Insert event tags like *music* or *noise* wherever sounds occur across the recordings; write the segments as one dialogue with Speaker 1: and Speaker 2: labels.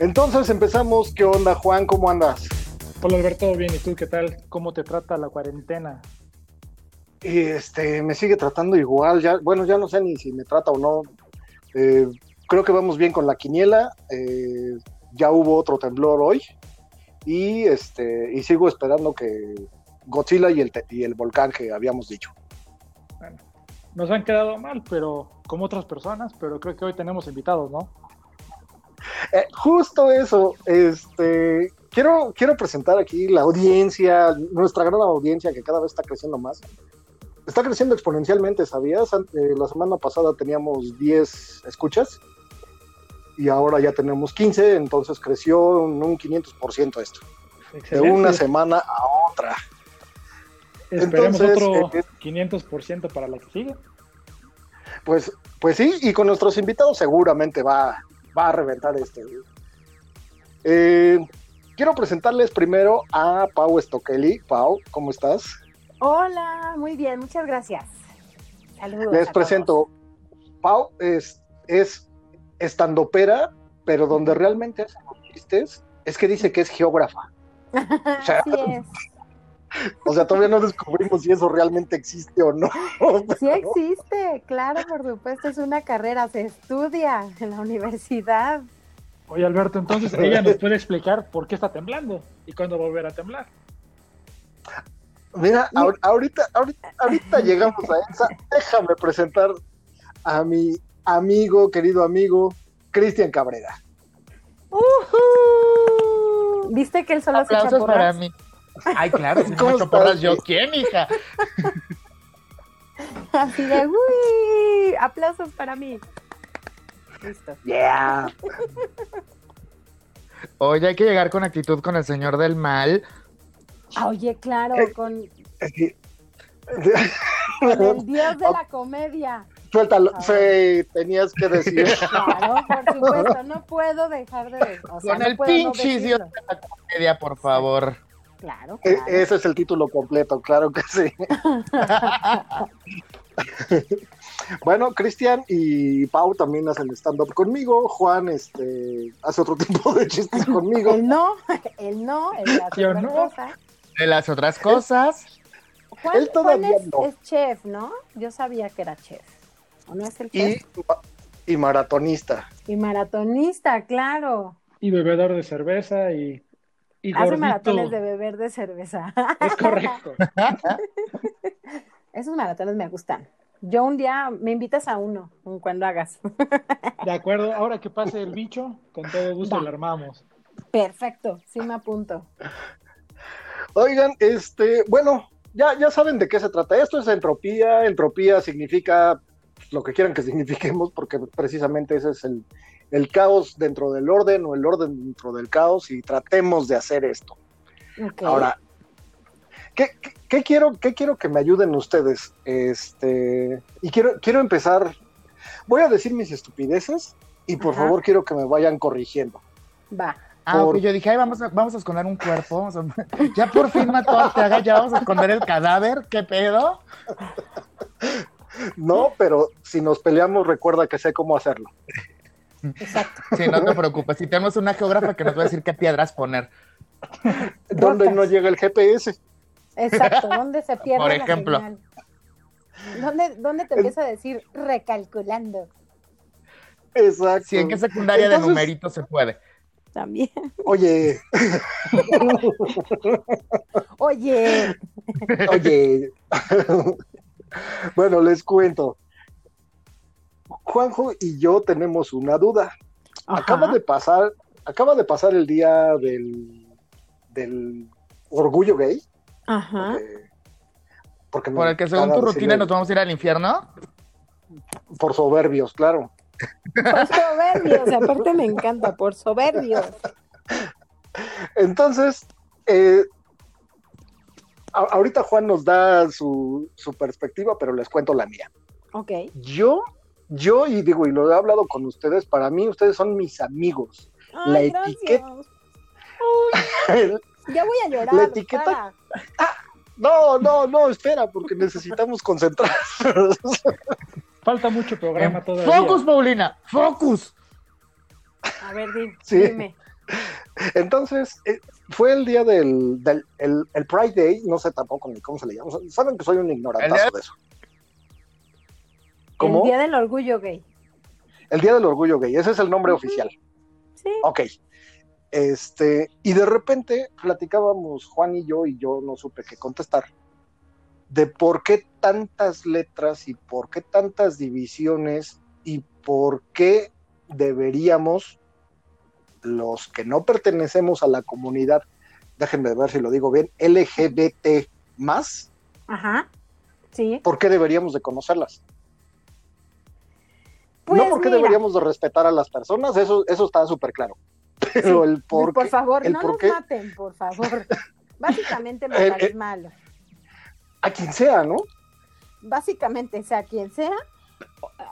Speaker 1: Entonces empezamos. ¿Qué onda, Juan? ¿Cómo andas?
Speaker 2: Hola Alberto, bien, ¿y tú qué tal? ¿Cómo te trata la cuarentena?
Speaker 1: Y este, me sigue tratando igual, ya, bueno, ya no sé ni si me trata o no. Eh, creo que vamos bien con la quiniela. eh, ya hubo otro temblor hoy. Y este, y sigo esperando que Godzilla y el, y el volcán que habíamos dicho.
Speaker 2: Bueno, nos han quedado mal, pero como otras personas, pero creo que hoy tenemos invitados, ¿no?
Speaker 1: Eh, justo eso, este, quiero, quiero presentar aquí la audiencia, nuestra gran audiencia que cada vez está creciendo más. Está creciendo exponencialmente, ¿sabías? Eh, la semana pasada teníamos 10 escuchas y ahora ya tenemos 15, entonces creció en un 500% esto, de una semana a otra.
Speaker 2: Esperemos
Speaker 1: Entonces,
Speaker 2: otro
Speaker 1: eh,
Speaker 2: 500% para la que sigue.
Speaker 1: Pues, pues sí, y con nuestros invitados seguramente va, va a reventar este. Eh, quiero presentarles primero a Pau Stokely. Pau, ¿cómo estás?
Speaker 3: Hola, muy bien, muchas gracias. Saludos.
Speaker 1: Les presento. Pau es, es estandopera, pero donde realmente hace los chistes es que dice que es geógrafa. *laughs* o sea-
Speaker 3: Así es.
Speaker 1: O sea, todavía no descubrimos si eso realmente existe o no. *laughs*
Speaker 3: Sí existe, claro, por supuesto, es una carrera, se estudia en la universidad.
Speaker 2: Oye Alberto, entonces ella nos puede explicar por qué está temblando y cuándo volverá a temblar.
Speaker 1: Mira, ahor- ahorita, ahorita, ahorita *laughs* llegamos a esa. Déjame presentar a mi amigo, querido amigo, Cristian Cabrera.
Speaker 3: ¿Viste que él solo se echa
Speaker 4: Aplausos para mí. Ay, claro, si *laughs* no
Speaker 1: ¿Cómo
Speaker 4: me echo
Speaker 1: estás,
Speaker 4: porras, yo quién, hija. *laughs*
Speaker 3: Así de, uy, aplausos para mí. Listo.
Speaker 1: Yeah.
Speaker 4: Oye, hay que llegar con actitud con el señor del mal.
Speaker 3: Ah, Oye, claro,
Speaker 1: Eh.
Speaker 3: con,
Speaker 1: Sí.
Speaker 3: con el *laughs* dios de la comedia.
Speaker 1: Suéltalo.
Speaker 3: Ah.
Speaker 1: Sí, tenías que decir.
Speaker 3: Claro, por supuesto, no puedo dejar de o sea,
Speaker 4: Con
Speaker 3: no
Speaker 4: el
Speaker 3: no
Speaker 4: pinche dios de la comedia, por favor.
Speaker 3: Claro,
Speaker 1: E-
Speaker 3: claro.
Speaker 1: Ese es el título completo, claro que sí. *laughs* bueno, Cristian y Pau también hacen stand-up conmigo. Juan este, hace otro tipo de chistes *laughs* conmigo.
Speaker 3: El no, el no, el la
Speaker 2: Yo
Speaker 3: otra
Speaker 2: no.
Speaker 3: cosa.
Speaker 4: De las otras cosas,
Speaker 3: Juan,
Speaker 1: Él todavía
Speaker 3: Juan es,
Speaker 1: no.
Speaker 3: es chef, ¿no? Yo sabía que era chef. ¿O no es el
Speaker 1: Y,
Speaker 3: chef?
Speaker 1: y maratonista.
Speaker 3: Y, maratonista, claro.
Speaker 2: Y bebedor de cerveza y, y
Speaker 3: Hace
Speaker 2: gordito.
Speaker 3: maratones de beber de cerveza.
Speaker 2: Es correcto. *laughs*
Speaker 3: Esos maratones me gustan. Yo un día me invitas a uno, cuando hagas. *laughs*
Speaker 2: De acuerdo, ahora que pase el bicho, con todo gusto
Speaker 3: Va.
Speaker 2: lo armamos.
Speaker 3: Perfecto, sí me apunto.
Speaker 1: Oigan, este, bueno, ya, ya saben de qué se trata. Esto es entropía. Entropía significa lo que quieran que signifiquemos, porque precisamente ese es el, el caos dentro del orden o el orden dentro del caos y tratemos de hacer esto. Ahora, ¿qué, qué- qué quiero, ¿qué quiero que me ayuden ustedes? Este, y quiero, quiero empezar, voy a decir mis estupideces y por
Speaker 3: Ajá.
Speaker 1: favor quiero que me vayan corrigiendo.
Speaker 3: Va.
Speaker 4: Ah,
Speaker 1: Por-
Speaker 4: yo dije, ay, vamos a, vamos a esconder un cuerpo. a- *laughs* ya por fin mató a Arteaga, ya vamos a esconder el cadáver. ¿Qué pedo?
Speaker 1: No, pero si nos peleamos, recuerda que sé cómo hacerlo.
Speaker 3: Exacto.
Speaker 4: Sí, no te preocupes. Si tenemos una geógrafa que nos va a decir qué piedras poner.
Speaker 1: Donde
Speaker 3: Rocas.
Speaker 1: no llega el GPS.
Speaker 3: Exacto, ¿dónde se pierde
Speaker 4: Por
Speaker 3: la
Speaker 4: ejemplo.
Speaker 3: señal? ¿Dónde, ¿Dónde te empieza a decir recalculando?
Speaker 1: Exacto.
Speaker 4: Si en qué secundaria de numerito se puede.
Speaker 3: También.
Speaker 1: Oye,
Speaker 3: Oye,
Speaker 1: oye. bueno, les cuento. Juanjo y yo tenemos una duda. Acaba de pasar, acaba de pasar el día del, del orgullo gay.
Speaker 3: Ajá.
Speaker 1: porque
Speaker 4: Por el que según tu rutina nos vamos a ir al infierno.
Speaker 1: por soberbios, claro.
Speaker 3: Por soberbios, aparte me encanta, por soberbios.
Speaker 1: Entonces, eh, ahorita Juan nos da su, su perspectiva, pero les cuento la mía.
Speaker 3: Ok.
Speaker 1: Yo, yo, y digo, y lo he hablado con ustedes, para mí ustedes son mis amigos. La etiqueta-
Speaker 3: gracias. *laughs* Ya voy a llorar.
Speaker 1: La etiqueta-
Speaker 3: para.
Speaker 1: No, no, no, espera, porque necesitamos concentrarnos. *laughs*
Speaker 2: Falta mucho programa todavía.
Speaker 4: ¡Focus, Paulina! ¡Focus!
Speaker 3: A ver, di-
Speaker 1: Sí.
Speaker 3: dime.
Speaker 1: Entonces, eh, fue el día del, del el, el Pride Day, no sé tampoco ni cómo se le llama. Saben que soy un ignorantazo de eso. ¿Cómo?
Speaker 3: El Día del Orgullo Gay.
Speaker 1: El Día del Orgullo Gay, ese es el nombre oficial.
Speaker 3: Sí.
Speaker 1: Ok. Este, y de repente platicábamos Juan y yo, y yo no supe qué contestar, de por qué tantas letras y por qué tantas divisiones y por qué deberíamos, los que no pertenecemos a la comunidad, déjenme ver si lo digo bien, LGBT más,
Speaker 3: Ajá. Sí.
Speaker 1: ¿por qué deberíamos de conocerlas?
Speaker 3: Pues
Speaker 1: no porque
Speaker 3: mira,
Speaker 1: deberíamos de respetar a las personas, eso, eso está súper claro. Pero
Speaker 3: Sí.
Speaker 1: el por
Speaker 3: por favor,
Speaker 1: el
Speaker 3: no
Speaker 1: por
Speaker 3: nos
Speaker 1: qué-
Speaker 3: maten, por favor. *laughs* Básicamente matar
Speaker 1: Eh,
Speaker 3: es malo.
Speaker 1: a quien sea, ¿no?
Speaker 3: Básicamente, sea quien sea,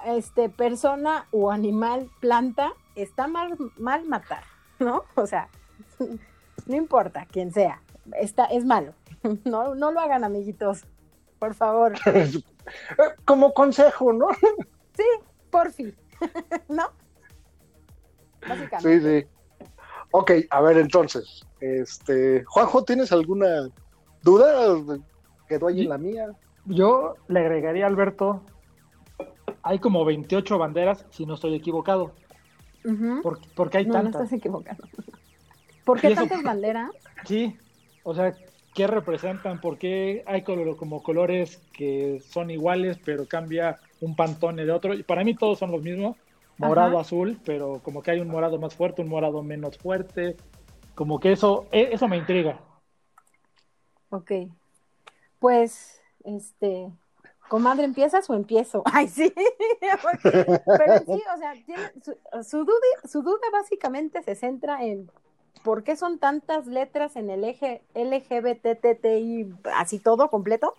Speaker 3: este persona o animal, planta, está mal, mal matar, ¿no? O sea, *laughs* no importa quién sea, está, es malo. *laughs* No, no lo hagan, amiguitos. Por favor,
Speaker 1: Como consejo, ¿no?
Speaker 3: por fin. *laughs* ¿No? Básicamente.
Speaker 1: Sí, sí. Ok, a ver, entonces, este, Juanjo, ¿tienes alguna duda? Quedó ahí en la mía.
Speaker 2: Yo le agregaría a Alberto, hay como 28 banderas, si no estoy equivocado. ¿Por, porque hay
Speaker 3: No, no
Speaker 2: tantas?
Speaker 3: estás equivocado. ¿Por qué tantas banderas?
Speaker 2: Sí, o sea, ¿qué representan? ¿Por qué hay color- como colores que son iguales, pero cambia un pantone de otro? Y para mí todos son los mismos, morado,
Speaker 3: Ajá.
Speaker 2: azul, pero como que hay un morado más fuerte, un morado menos fuerte, como que eso, e- eso me intriga.
Speaker 3: Ok. Pues, este, comadre, ¿empiezas o empiezo? *laughs* Ay, sí. *laughs* Pero sí, o sea, tiene- su, su duda, su duda básicamente se centra en por qué son tantas letras en el eje LGBTTI, así todo completo,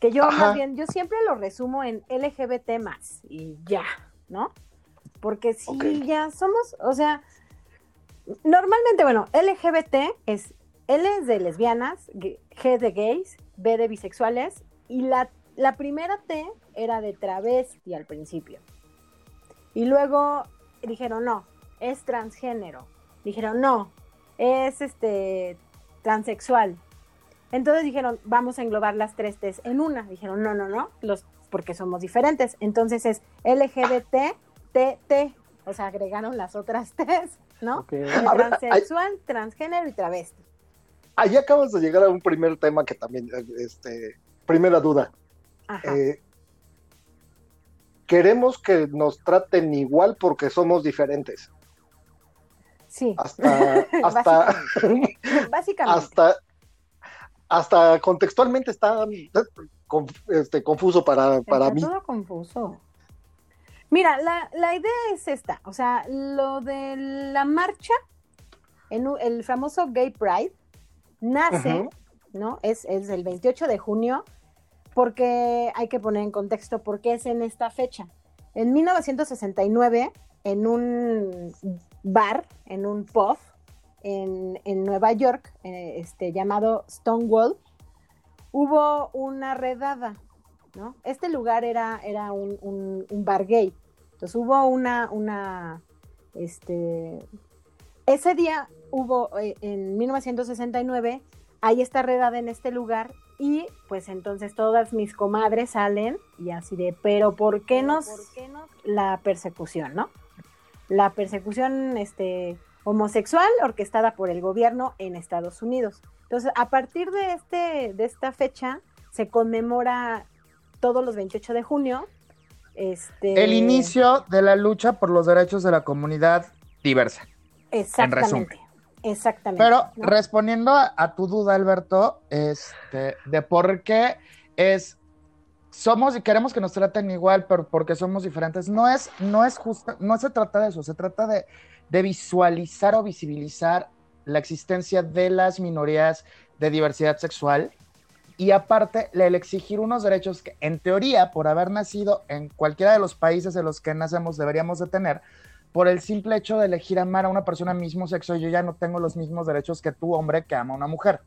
Speaker 3: que yo
Speaker 1: Ajá.
Speaker 3: más bien, yo siempre lo resumo en LGBT más y ya, ¿no? Porque si ya somos, o sea, normalmente, bueno, LGBT es L es de lesbianas, G G de gays, B de bisexuales y la, la primera T era de travesti al principio. Y luego dijeron, no, es transgénero. Dijeron, no, es este transexual. Entonces dijeron, vamos a englobar las tres T's en una. Dijeron, no, no, no, los, porque somos diferentes. Entonces es LGBT, TT. O sea, agregaron las otras *laughs* T's, ¿no?
Speaker 2: Ok.
Speaker 3: De
Speaker 1: A ver,
Speaker 3: transexual, transgénero y travesti.
Speaker 1: Ahí acabas de llegar a un primer tema que también, eh, este, primera duda.
Speaker 3: Ajá.
Speaker 1: Eh, queremos que nos traten igual porque somos diferentes.
Speaker 3: Sí,
Speaker 1: Hasta, *laughs* hasta,
Speaker 3: básicamente.
Speaker 1: hasta, hasta contextualmente está este, confuso para, para
Speaker 3: Está
Speaker 1: mí.
Speaker 3: todo confuso. Mira, la, la idea es esta, o sea, lo de la marcha, en el famoso Gay Pride, nace. ¿no? Es, es el 28 de junio, porque hay que poner en contexto por qué es en esta fecha. En 1969, en un bar, en un pub, en, en Nueva York, eh, este, llamado Stonewall, hubo una redada, ¿no? Este lugar era, era un, un- un bar gay. Entonces hubo una, una, este, ese día hubo, eh, en 1969, hay esta redada en este lugar y pues entonces todas mis comadres salen y así de, pero ¿por qué nos, la persecución, no? La persecución, este, homosexual orquestada por el gobierno en Estados Unidos. Entonces, a partir de, este, de esta fecha, se conmemora todos los 28 de junio. Este,
Speaker 4: El inicio de la lucha por los derechos de la comunidad diversa.
Speaker 3: Exactamente. Exactamente.
Speaker 4: Pero
Speaker 3: ¿no?
Speaker 4: respondiendo a, a tu duda, Alberto, este, de por qué es somos y queremos que nos traten igual, pero porque somos diferentes, no es, no es justo, no se trata de eso, se trata de, de visualizar o visibilizar la existencia de las minorías de diversidad sexual y aparte el exigir unos derechos que en teoría por haber nacido en cualquiera de los países en los que nacemos deberíamos de tener por el simple hecho de elegir amar a una persona mismo sexo yo ya no tengo los mismos derechos que tú hombre que ama a una mujer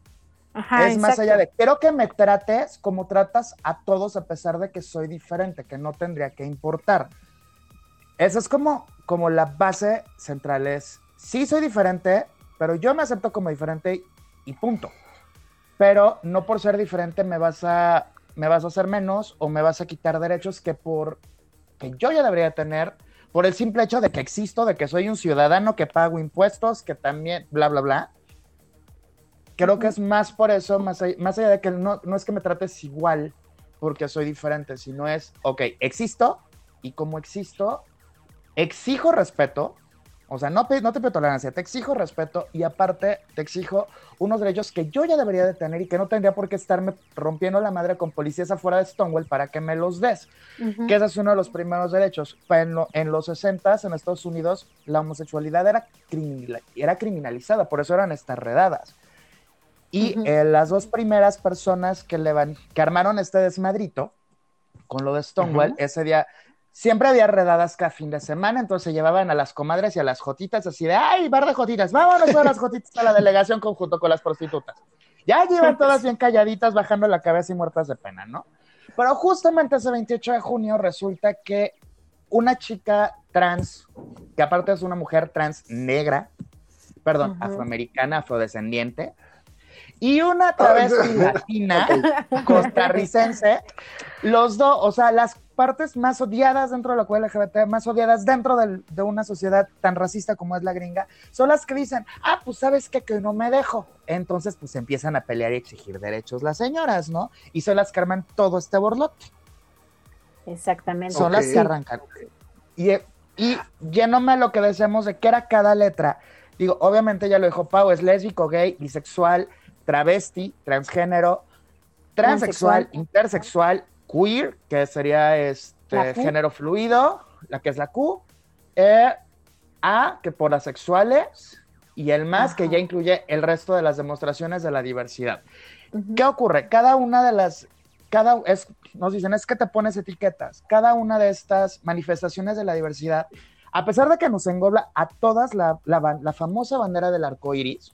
Speaker 3: Ajá,
Speaker 4: es más
Speaker 3: exacto.
Speaker 4: allá de quiero que me trates como tratas a todos a pesar de que soy diferente, que no tendría que importar. Esa es como, como la base central es sí soy diferente, pero yo me acepto como diferente y punto. Pero no por ser diferente me vas a, me vas a hacer menos o me vas a quitar derechos que por que yo ya debería tener por el simple hecho de que existo, de que soy un ciudadano que pago impuestos, que también, bla, bla, bla. Creo que es más por eso, más allá, más allá de que no, no es que me trates igual porque soy diferente, sino es, ok, existo y como existo, exijo respeto, o sea, no, no te pido tolerancia, te exijo respeto y aparte te exijo unos derechos que yo ya debería de tener y que no tendría por qué estarme rompiendo la madre con policías afuera de Stonewall para que me los des. Que ese es uno de los primeros derechos. En, en los 60 en Estados Unidos la homosexualidad era, era criminalizada, por eso eran estas redadas. Y eh, las dos primeras personas que, le van, que armaron este desmadrito con lo de Stonewall, ese día siempre había redadas cada fin de semana, entonces se llevaban a las comadres y a las jotitas así de, ay, bar de jotitas, vámonos a las jotitas a la delegación conjunto con las prostitutas. Ya llevan todas bien calladitas, bajando la cabeza y muertas de pena, ¿no? Pero justamente ese 28 de junio resulta que una chica trans, que aparte es una mujer trans negra, perdón, afroamericana, afrodescendiente, y una travesti latina *laughs* costarricense, los dos, o sea, las partes más odiadas dentro de la comunidad LGBT, más odiadas dentro de una sociedad tan racista como es la gringa, son las que dicen, ah, pues sabes qué? que no me dejo. Entonces, pues empiezan a pelear y exigir derechos las señoras, ¿no? Y son las que arman todo este borlote.
Speaker 3: Exactamente.
Speaker 4: Son las que arrancan. Y, y yéndome a lo que decíamos de qué era cada letra, digo, obviamente ya lo dijo Pau, es lésbico, gay, bisexual, travesti, transgénero, transexual, intersexual, queer, que sería este género fluido, la que es la Q, e, A, que por asexuales, y el más, que ya incluye el resto de las demostraciones de la diversidad. ¿Qué ocurre? Cada una de las, cada, es, nos dicen, es que te pones etiquetas. Cada una de estas manifestaciones de la diversidad, a pesar de que nos engloba a todas la, la, la famosa bandera del arco iris,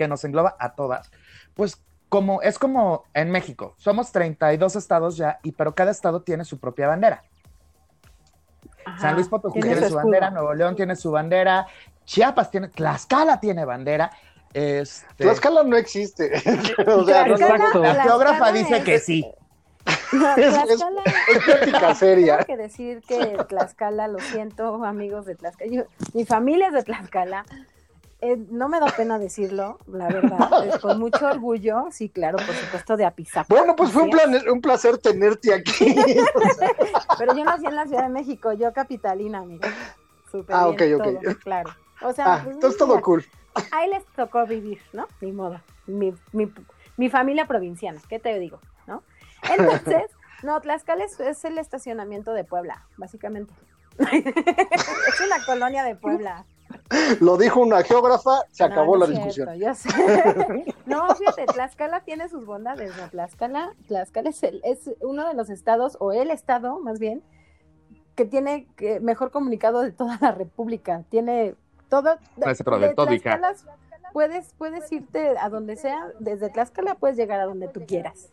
Speaker 4: que nos engloba a todas, pues como es como en México, somos 32 estados ya, y pero cada estado tiene su propia bandera. San Luis Potosí tiene, su, bandera, Nuevo León tiene su bandera, Chiapas tiene, Tlaxcala tiene bandera. Este...
Speaker 1: Tlaxcala no existe. *laughs*
Speaker 4: o sea, La geógrafa dice que sí. *laughs*
Speaker 3: Tlaxcala,
Speaker 1: es, *laughs* seria.
Speaker 3: Tengo que decir que Tlaxcala, lo siento, amigos de Tlaxcala. mi familia es de Tlaxcala. Eh, no me da pena decirlo, la verdad, *laughs* con mucho orgullo, sí, claro, por supuesto, de Apizaco.
Speaker 1: Bueno, pues fue un, placer tenerte aquí. *laughs*
Speaker 3: Pero yo nací en la Ciudad de México, yo capitalina, mira. Súper ah, ok, ok. claro. O sea,
Speaker 1: ah, pues, entonces todo cool.
Speaker 3: Ahí les tocó vivir, ¿no? Ni modo. Mi, mi, mi, familia provinciana, ¿qué te digo? ¿No? *laughs* Entonces, no, Tlaxcala es el estacionamiento de Puebla, básicamente. es una colonia de Puebla. *laughs*
Speaker 1: Lo dijo una geógrafa, se acabó la discusión. *laughs*
Speaker 3: no, fíjate, Tlaxcala tiene sus bondades, ¿no? Tlaxcala, Tlaxcala es, es uno de los estados, o el estado más bien, que tiene mejor comunicado de toda la República. Tiene todo.
Speaker 4: De, todo
Speaker 3: puedes, puedes irte a donde sea, desde Tlaxcala puedes llegar a donde tú quieras.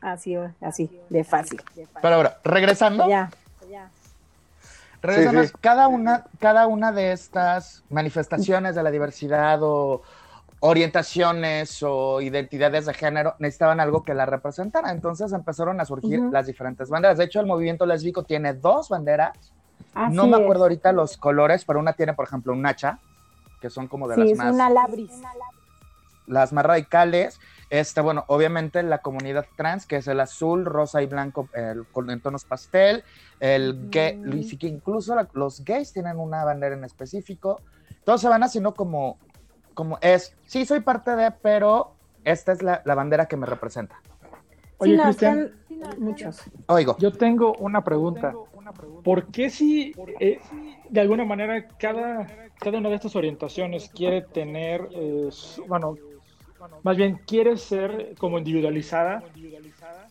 Speaker 3: Así, así, de fácil.
Speaker 4: Pero ahora, regresando. Ya, ya. Regresamos, Cada, una, cada una de estas manifestaciones de la diversidad o orientaciones o identidades de género necesitaban algo que la representara. Entonces empezaron a surgir las diferentes banderas. De hecho, el movimiento lésbico tiene dos banderas. no me acuerdo ahorita los colores, pero una tiene, por ejemplo, un hacha, que son como de las más.
Speaker 3: Una labris.
Speaker 4: Las más radicales. Este, bueno, obviamente la comunidad trans, que es el azul, rosa y blanco con, en tonos pastel, el gay, incluso los gays tienen una bandera en específico. Todos se van haciendo como, como es, sí soy parte de, pero esta es la, bandera que me representa.
Speaker 2: Oye, Cristian,
Speaker 3: muchos.
Speaker 4: Oigo.
Speaker 2: Yo tengo una pregunta. ¿Por qué si eh, de alguna manera cada, cada una de estas orientaciones quiere tener, eh, bueno, más bien quiere ser como individualizada,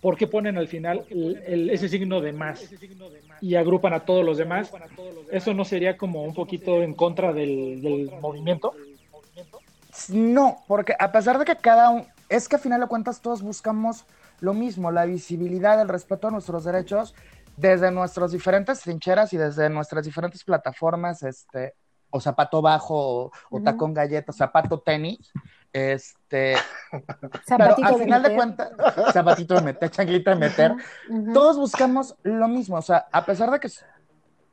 Speaker 2: ¿por qué ponen al final ese signo de más y agrupan a todos los demás? ¿Eso no sería como un poquito en contra del, movimiento?
Speaker 4: No, porque a pesar de que cada uno, es que a final de cuentas todos buscamos lo mismo, la visibilidad, el respeto a nuestros derechos desde nuestras diferentes trincheras y desde nuestras diferentes plataformas este, o zapato bajo, o, tacón galleta, zapato tenis, este, pero al final de cuentas, zapatito de meter, changuita de meter, todos buscamos lo mismo, o sea, a pesar de que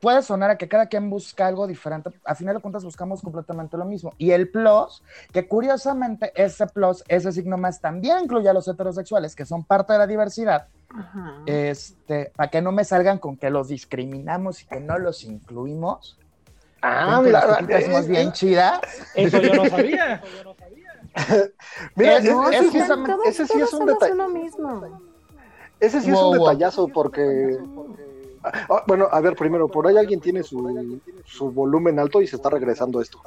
Speaker 4: puede sonar a que cada quien busca algo diferente, al final de cuentas buscamos completamente lo mismo. Y el plus, que curiosamente ese plus, ese signo más también incluye a los heterosexuales, que son parte de la diversidad, este, para que no me salgan con que los discriminamos y que no los incluimos.
Speaker 1: Ah, mira,
Speaker 4: somos eh, bien eh, chidas.
Speaker 2: Eso yo no sabía. *laughs* *laughs*
Speaker 1: mira, ese sí es un detalle. Ese sí es un detallazo porque Ah, bueno, a ver, primero, por ahí alguien tiene su, su volumen alto y se está regresando esto.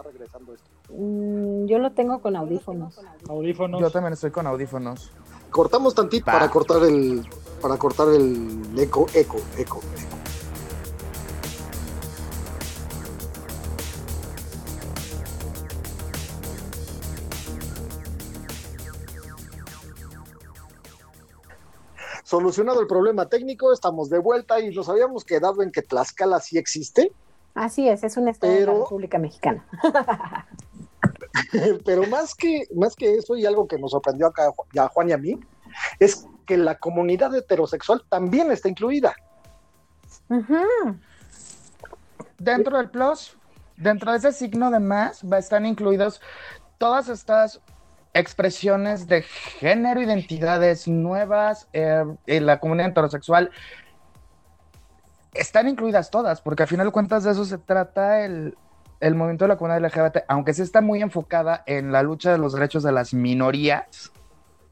Speaker 3: Mm, yo lo tengo con audífonos.
Speaker 2: Audífonos.
Speaker 4: Yo también estoy con audífonos.
Speaker 1: Cortamos tantito para cortar el para cortar el eco, eco, eco, eco. Solucionado el problema técnico, estamos de vuelta y nos habíamos quedado en que Tlaxcala sí existe.
Speaker 3: Así es, es un estado de la República Mexicana. *laughs*
Speaker 1: pero más que, más que eso y algo que nos sorprendió acá a Juan y a mí, es que la comunidad heterosexual también está incluida.
Speaker 4: Dentro del plus, dentro de ese signo de más, están incluidos todas estas expresiones de género, identidades nuevas eh, en la comunidad heterosexual están incluidas todas, porque al final de cuentas de eso se trata el, el movimiento de la comunidad LGBT, aunque sí está muy enfocada en la lucha de los derechos de las minorías.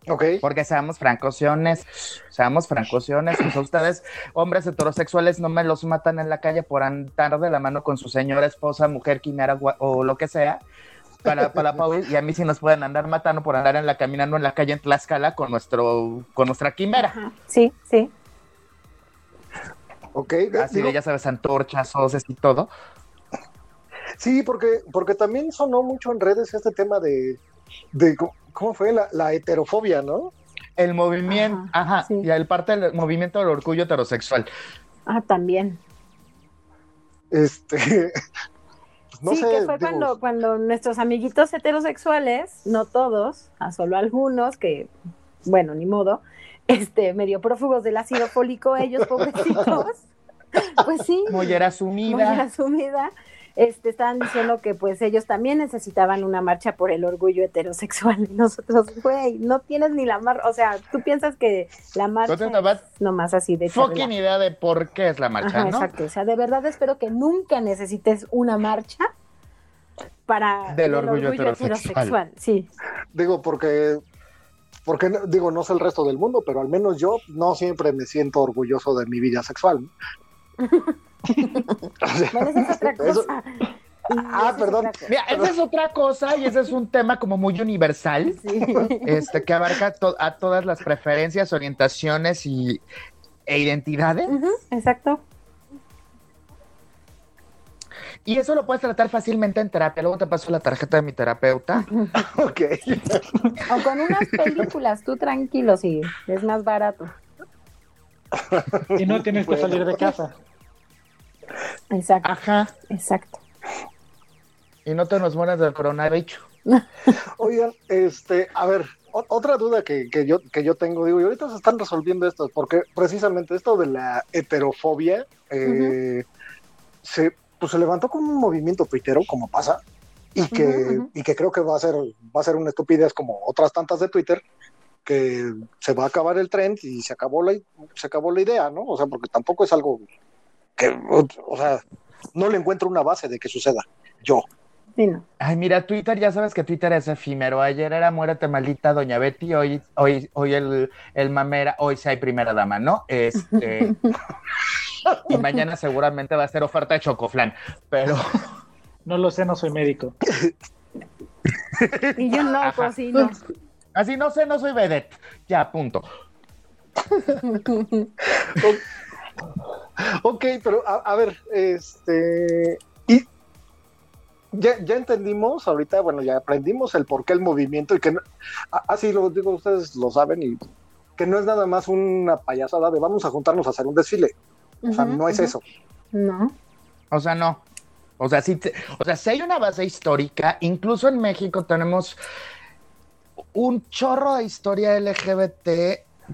Speaker 1: Ok.
Speaker 4: Porque seamos francociones, seamos francociones, pues ustedes, hombres heterosexuales, no me los matan en la calle por andar de la mano con su señora esposa, mujer, quimera o lo que sea para, para Paul y a mí sí nos pueden andar matando por andar en la caminando en la calle en Tlaxcala con nuestro con nuestra quimera.
Speaker 3: Sí, sí.
Speaker 1: Ok.
Speaker 4: Así de, ya sabes, antorchas, hoces y todo.
Speaker 1: Sí, porque, porque también sonó mucho en redes este tema de, de ¿cómo fue? La, heterofobia, ¿no?
Speaker 4: El movimiento, ajá, y el parte del movimiento del orgullo heterosexual.
Speaker 3: Ah, también.
Speaker 1: Este, *laughs*
Speaker 3: sí, que fue cuando, cuando nuestros amiguitos heterosexuales, no todos, a solo algunos, que, bueno, ni modo, este, medio prófugos del ácido fólico, ellos *laughs* pobrecitos, pues sí.
Speaker 4: Mollera asumida.
Speaker 3: Muy asumida. Este, estaban diciendo que pues ellos también necesitaban una marcha por el orgullo heterosexual. Y nosotros, güey, no tienes ni la marcha, o sea, tú piensas que la marcha es nomás así de
Speaker 4: fucking idea de por qué es la marcha, ¿no?
Speaker 3: Exacto, o sea, de verdad espero que nunca necesites una marcha para
Speaker 4: del, orgullo, heterosexual.
Speaker 3: Sí.
Speaker 1: Digo, porque porque digo, no sé el resto del mundo, pero al menos yo no siempre me siento orgulloso de mi vida sexual. *laughs* Ah, perdón.
Speaker 4: Mira, esa es otra cosa y ese es un tema como muy universal, este, que abarca a todas las preferencias, orientaciones y, e identidades.
Speaker 3: exacto.
Speaker 4: Y eso lo puedes tratar fácilmente en terapia. Luego te paso la tarjeta de mi terapeuta. *laughs*
Speaker 1: ok.
Speaker 3: O con unas películas, tú tranquilo, sí, es más barato.
Speaker 2: Y no tienes que salir de casa.
Speaker 3: Exacto.
Speaker 4: Ajá.
Speaker 3: Exacto.
Speaker 4: Y no te nos mueras del coronavirus. *laughs*
Speaker 1: Oigan, este, a ver, otra duda que, yo, que yo tengo, digo, y ahorita se están resolviendo esto, porque precisamente esto de la heterofobia eh, se, pues, se levantó como un movimiento tuitero, como pasa, y que, y que creo que va a ser, va a ser una estupidez como otras tantas de Twitter, que se va a acabar el trend y se acabó la, se acabó la idea, ¿no? O sea, porque tampoco es algo que, o sea, no le encuentro una base de que suceda. Yo.
Speaker 4: Ay, mira, Twitter, ya sabes que Twitter es efímero. Ayer era muérete maldita Doña Betty, hoy, hoy, hoy el, el mamera, hoy sí hay primera dama, ¿no? Este. *laughs* y mañana seguramente va a ser oferta de chocoflan, pero. *laughs*
Speaker 2: No lo sé, no soy médico.
Speaker 3: y yo no cocino.
Speaker 4: Así no sé, no soy vedette. Ya, punto. *laughs*
Speaker 1: ok, pero a, ver, este. Y ya, ya, entendimos ahorita, bueno, ya aprendimos el por qué el movimiento y que, así lo digo, ustedes lo saben y que no es nada más una payasada de vamos a juntarnos a hacer un desfile. O sea, no es eso.
Speaker 3: No.
Speaker 4: O sea, no. O sea, sí, o sea, si hay una base histórica, incluso en México tenemos un chorro de historia LGBT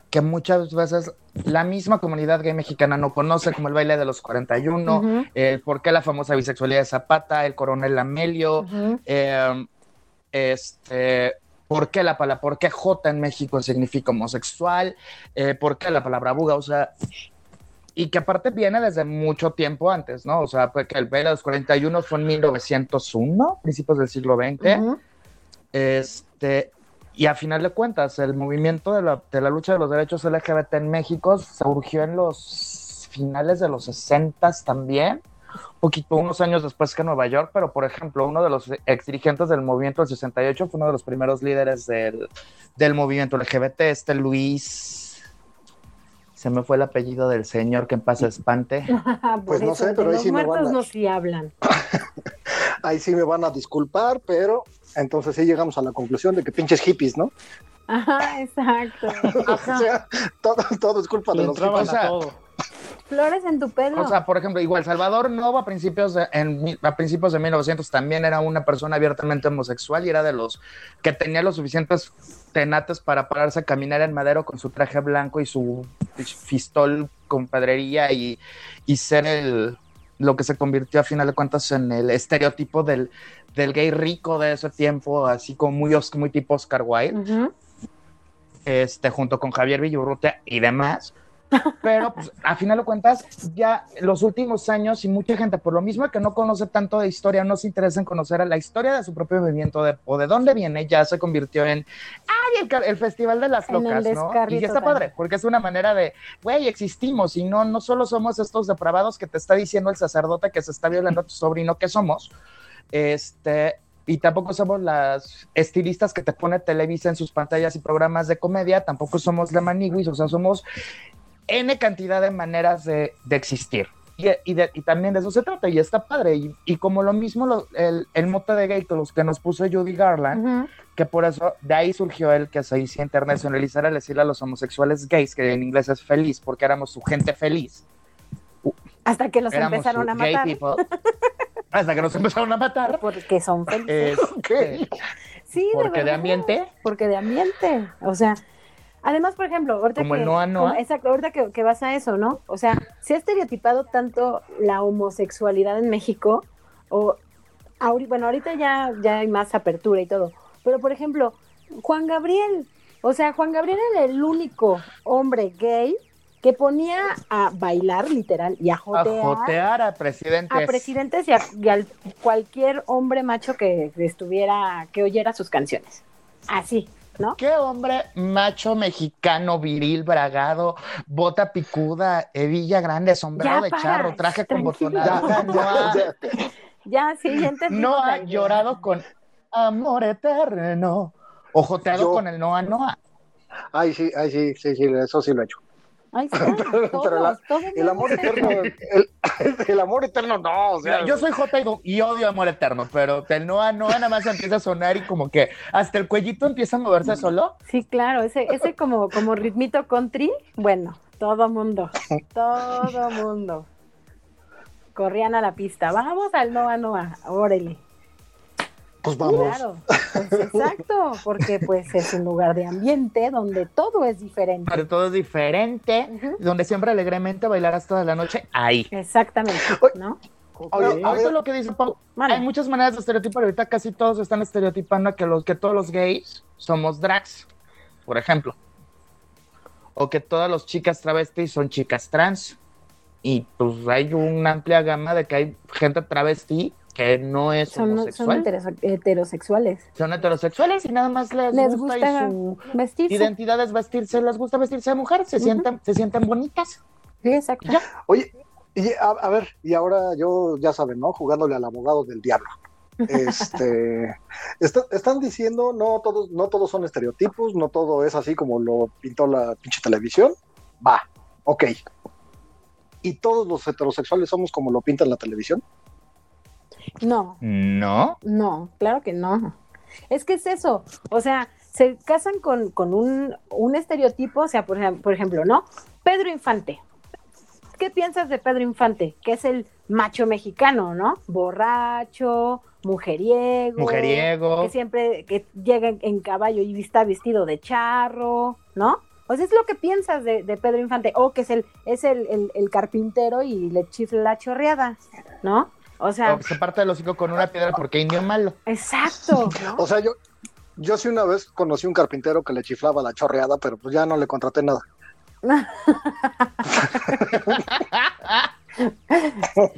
Speaker 4: que muchas veces la misma comunidad gay mexicana no conoce, como el baile de los 41, el por qué la famosa bisexualidad de Zapata, el coronel Amelio, em, este, por qué la palabra, por qué J en México significa homosexual, eh, por qué la palabra buga, o sea, y que aparte viene desde mucho tiempo antes, ¿no? O sea, pues que el baile de los 41 fue en 1901, principios del siglo XX. Este, y a final de cuentas, el movimiento de la, de la, lucha de los derechos LGBT en México surgió en los finales de los 60 también, un poquito unos años después que Nueva York, pero por ejemplo, uno de los ex dirigentes del movimiento del 68 fue uno de los primeros líderes del, del movimiento LGBT, este Luis. Se me fue el apellido del señor que en paz espante. *laughs*
Speaker 1: pues no sé, pero ahí sí me van a...
Speaker 3: no sí hablan. *laughs*
Speaker 1: ahí sí me van a disculpar, pero entonces sí llegamos a la conclusión de que pinches hippies, ¿no?
Speaker 3: Ajá, exacto. *laughs* *laughs*
Speaker 1: o sea, todo, todo es culpa de los hippies.
Speaker 3: Flores en tu pelo.
Speaker 4: O sea, por ejemplo, igual Salvador Novo a principios de, en, a principios de 1900 también era una persona abiertamente homosexual y era de los que tenía los suficientes tenates para pararse a caminar en madero con su traje blanco y su fistol con pedrería y, y ser el, lo que se convirtió a final de cuentas en el estereotipo del, del gay rico de ese tiempo, así como muy, muy tipo Oscar Wilde, este, junto con Javier Villurrutia y demás. Pero pues, a final de cuentas, ya los últimos años y mucha gente, por lo mismo que no conoce tanto de historia, no se interesa en conocer a la historia de su propio movimiento de, o de dónde viene, ya se convirtió en, ay, el, Festival de las Locas, ¿no? Y está padre, porque es una manera de, güey, existimos y no, no solo somos estos depravados que te está diciendo el sacerdote que se está violando a tu sobrino, que somos, este, y tampoco somos las estilistas que te pone Televisa en sus pantallas y programas de comedia, tampoco somos la maniguis, o sea, somos N cantidad de maneras de, existir. Y, y, también de eso se trata, y está padre. Y, como lo mismo el, el, mote de gay, los que nos puso Judy Garland, que por eso de ahí surgió el que se hizo internacionalizar al decirle a los homosexuales gays, que en inglés es feliz, porque éramos su gente feliz.
Speaker 3: Hasta que los empezaron a matar.
Speaker 4: hasta que nos empezaron a matar.
Speaker 3: Porque son felices.
Speaker 4: Este, *laughs* sí, porque de, ambiente.
Speaker 3: Porque de ambiente. O sea, además, por ejemplo, ahorita
Speaker 4: como el Noa Noa.
Speaker 3: exacto, ahorita que, vas a eso, ¿no? O sea, se ha estereotipado tanto la homosexualidad en México, o bueno, ahorita ya, ya hay más apertura y todo. Pero, por ejemplo, Juan Gabriel. O sea, Juan Gabriel era el único hombre gay que ponía a bailar literal y a jotear.
Speaker 4: A jotear a presidentes.
Speaker 3: A presidentes y a, cualquier hombre macho que estuviera, que oyera sus canciones. Así, ¿no?
Speaker 4: ¿Qué hombre macho mexicano, viril, bragado, bota picuda, hebilla grande, sombrero de charro, traje con botonada? No ha,
Speaker 3: ya, sí, gente.
Speaker 4: No ha llorado con amor eterno o joteado con el Noa Noa.
Speaker 1: Ay, sí, ay, sí, sí, sí, eso sí lo he hecho.
Speaker 3: Ay, *laughs* pero,
Speaker 1: el amor eterno, *laughs* el, amor eterno no, o sea.
Speaker 4: Yo soy J y, odio amor eterno, pero el Noa Noa nada más empieza a sonar y como que hasta el cuellito empieza a moverse solo.
Speaker 3: Sí, claro, ese, ese como, como ritmito country, bueno, todo mundo, todo mundo. Corrían a la pista, vamos al Noa Noa, órale.
Speaker 1: Pues vamos.
Speaker 3: Claro, pues exacto, *laughs* porque pues es un lugar de ambiente donde todo es diferente.
Speaker 4: Donde todo es diferente, donde siempre alegremente bailarás toda la noche ahí.
Speaker 3: Exactamente, ¿no?
Speaker 4: Oye, lo que dice Pau, hay muchas maneras de estereotipar, ahorita casi todos están estereotipando que, los, que todos los gays somos drags, por ejemplo. O que todas las chicas travestis son chicas trans. Y pues hay una amplia gama de que hay gente travesti que no es
Speaker 3: son,
Speaker 4: homosexual.
Speaker 3: Son heterosexuales.
Speaker 4: Son heterosexuales y nada más les, gusta, su identidad es vestirse, les gusta vestirse de mujer, se, sienten, se sienten bonitas.
Speaker 3: Sí, exacto.
Speaker 1: Oye, y a, ver, y ahora yo, ya saben, ¿no? Jugándole al abogado del diablo. Este, *laughs* están diciendo, no todos, no todos son estereotipos, no todo es así como lo pintó la pinche televisión. Va, ok. ¿Y todos los heterosexuales somos como lo pinta la televisión?
Speaker 3: No.
Speaker 4: ¿No?
Speaker 3: No, claro que no. Es que es eso. O sea, se casan con, un, estereotipo, o sea, por, por ejemplo, ¿no? Pedro Infante. ¿qué piensas de Pedro Infante? Que es el macho mexicano, ¿no? Borracho, mujeriego.
Speaker 4: Mujeriego.
Speaker 3: Que siempre que llega en, caballo y está vestido de charro, ¿no? O sea, es lo que piensas de, Pedro Infante. O que es el, es el, carpintero y le chifla la chorreada, ¿no? O sea.
Speaker 4: se parte el hocico con una piedra porque indio malo.
Speaker 3: Exacto. *laughs*
Speaker 1: o sea, yo, yo sí una vez conocí un carpintero que le chiflaba la chorreada, pero pues ya no le contraté nada. *laughs*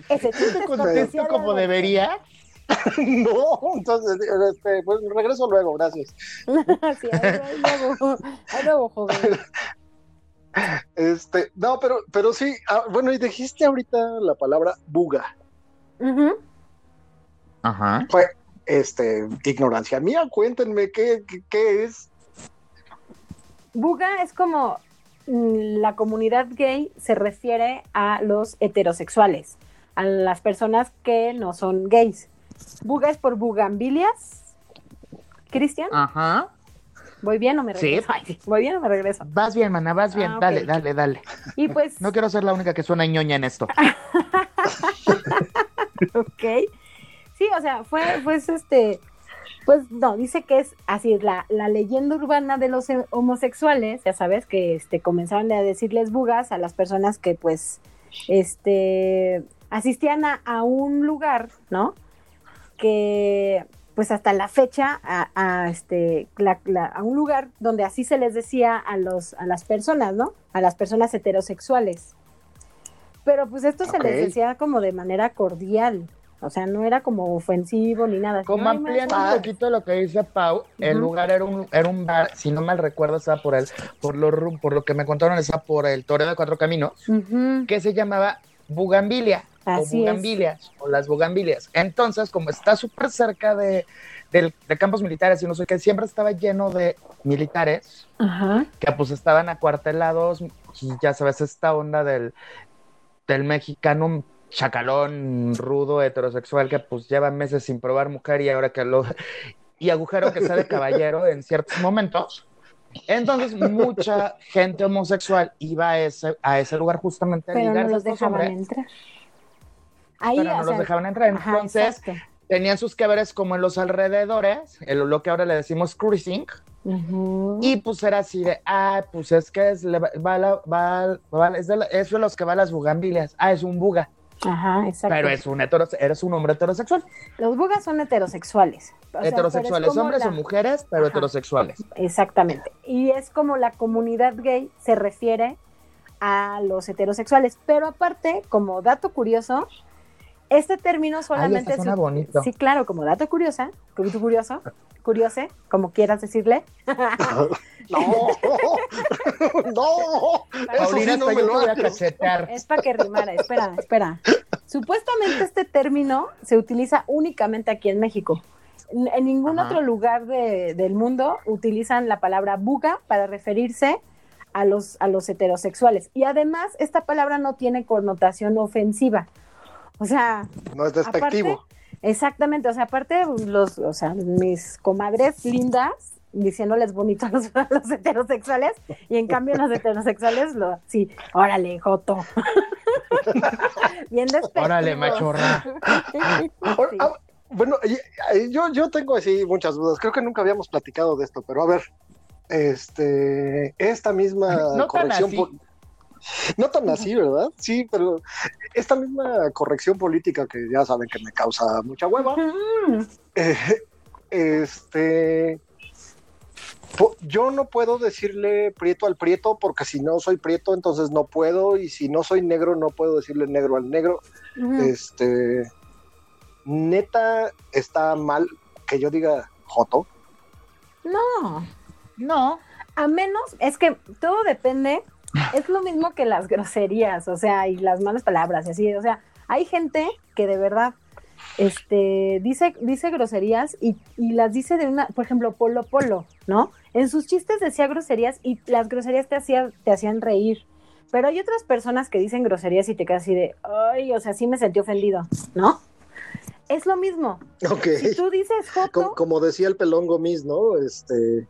Speaker 3: Ese chiste
Speaker 4: contesto como debería. *laughs*
Speaker 1: no, entonces, este, pues regreso luego, gracias.
Speaker 3: sí, ahí luego, ahí luego, joven.
Speaker 1: Este, no, pero, pero sí, ah, bueno, y dijiste ahorita la palabra buga.
Speaker 4: Ajá.
Speaker 1: Fue, este, ignorancia mía, cuéntenme qué, qué es.
Speaker 3: Buga es como mm, la comunidad gay se refiere a los heterosexuales, a las personas que no son gays. Buga es por bugambilias. Cristian.
Speaker 4: Ajá.
Speaker 3: ¿Voy bien o me regreso? Sí. ¿Voy bien o me regreso?
Speaker 4: Vas bien, mana, vas bien. Ah, dale, dale, dale.
Speaker 3: Y pues.
Speaker 4: No quiero ser la única que suena ñoña en esto. *laughs* *laughs*
Speaker 3: ok. Sí, o sea, fue, pues, este. Pues no, dice que es así, la, la leyenda urbana de los homosexuales, ya sabes, que este, comenzaron a decirles bugas a las personas que, pues, este, asistían a un lugar, ¿no? que pues hasta la fecha a, este a un lugar donde así se les decía a los a las personas no a las personas heterosexuales pero pues esto se les decía como de manera cordial. O sea no era como ofensivo ni nada.
Speaker 4: Como ampliando un poquito lo que dice Pau el lugar era un era un bar si no mal recuerdo estaba por el por lo por lo que me contaron estaba por el Toreo de Cuatro Caminos que se llamaba Bugambilia o bugambilias, o las bugambilias. Entonces, como está súper cerca de, campos militares y no sé qué, siempre estaba lleno de militares que pues estaban acuartelados y ya sabes, esta onda del, del mexicano chacalón, rudo, heterosexual que pues lleva meses sin probar mujer y ahora que lo... *laughs* y agujero que sale caballero en ciertos momentos. Entonces, mucha gente homosexual iba a ese, a ese lugar justamente
Speaker 3: Pero no los dejaban entrar
Speaker 4: pero no los dejaban entrar. Entonces, tenían sus que como en los alrededores, lo que ahora le decimos cruising. Y pues era así de, ah, pues es que es, va, es, de, los que va a las bugambilias. Ah, es un buga.
Speaker 3: Ajá, exacto.
Speaker 4: Pero es un eres un hombre heterosexual.
Speaker 3: Los bugas son heterosexuales.
Speaker 4: heterosexuales, hombres o mujeres, pero heterosexuales.
Speaker 3: Exactamente. Y es como la comunidad gay se refiere a los heterosexuales. Pero aparte, como dato curioso, este término solamente
Speaker 4: es. bonito.
Speaker 3: Sí, claro, como dato curiosa, curioso, curiose, como quieras decirle. *laughs*
Speaker 1: no, *laughs* no,
Speaker 4: Paulina, no me lo voy a cachetar.
Speaker 3: Es para que rimara, espera, espera. Supuestamente este término se utiliza únicamente aquí en México. En ningún otro lugar del mundo utilizan la palabra buga para referirse a los, a los heterosexuales. Y además, esta palabra no tiene connotación ofensiva. O sea.
Speaker 1: No es despectivo.
Speaker 3: exactamente, o sea, aparte, los, o sea, mis comadres lindas diciéndoles bonito a los, *laughs* heterosexuales y en cambio los heterosexuales lo sí, órale, Joto. *laughs* Bien despectivo.
Speaker 4: Órale, machorra. *laughs*
Speaker 1: Ah, bueno, yo, yo tengo así muchas dudas. Creo que nunca habíamos platicado de esto, pero a ver, este, esta misma corrección. *laughs* No tan así, ¿verdad? Sí, pero esta misma corrección política que ya saben que me causa mucha hueva, eh, este, yo no puedo decirle prieto al prieto porque si no soy prieto entonces no puedo y si no soy negro no puedo decirle negro al negro. Este, neta está mal que yo diga joto.
Speaker 3: No, no. A menos, es que todo depende es lo mismo que las groserías, o sea, y las malas palabras, y así, o sea, hay gente que de verdad este, dice, dice groserías y, las dice de una, por ejemplo, Polo Polo, ¿no? En sus chistes decía groserías y las groserías te, hacían te hacían reír. Pero hay otras personas que dicen groserías y te quedas así de, ay, o sea, sí me sentí ofendido, ¿no? Es lo mismo.
Speaker 1: Ok.
Speaker 3: Si tú dices Joto.
Speaker 1: Como, como decía el pelón Gomis, ¿no? Este,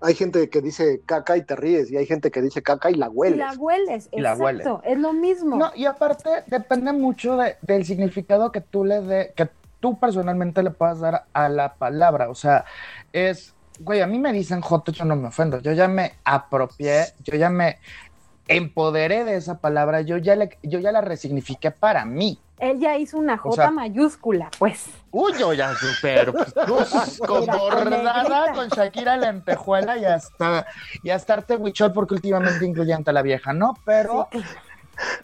Speaker 1: hay gente que dice caca y te ríes, y hay gente que dice caca y la hueles.
Speaker 3: Y la hueles,
Speaker 4: Y la
Speaker 3: exacto, es lo mismo.
Speaker 4: No, y aparte depende mucho de- del significado que tú le de, que tú personalmente le puedas dar a la palabra. O sea, es, güey, a mí me dicen joto, yo no me ofendo. Yo ya me apropié, yo ya me empoderé de esa palabra, yo ya, le, yo ya la resignifiqué para mí.
Speaker 3: Él ya hizo una J
Speaker 4: O sea-
Speaker 3: mayúscula, pues.
Speaker 4: Uy, yo ya super, *laughs* pues, con bordada, con Shakira lentejuela y hasta, y hasta arte huichol, porque últimamente incluyente a la vieja, ¿no? Pero,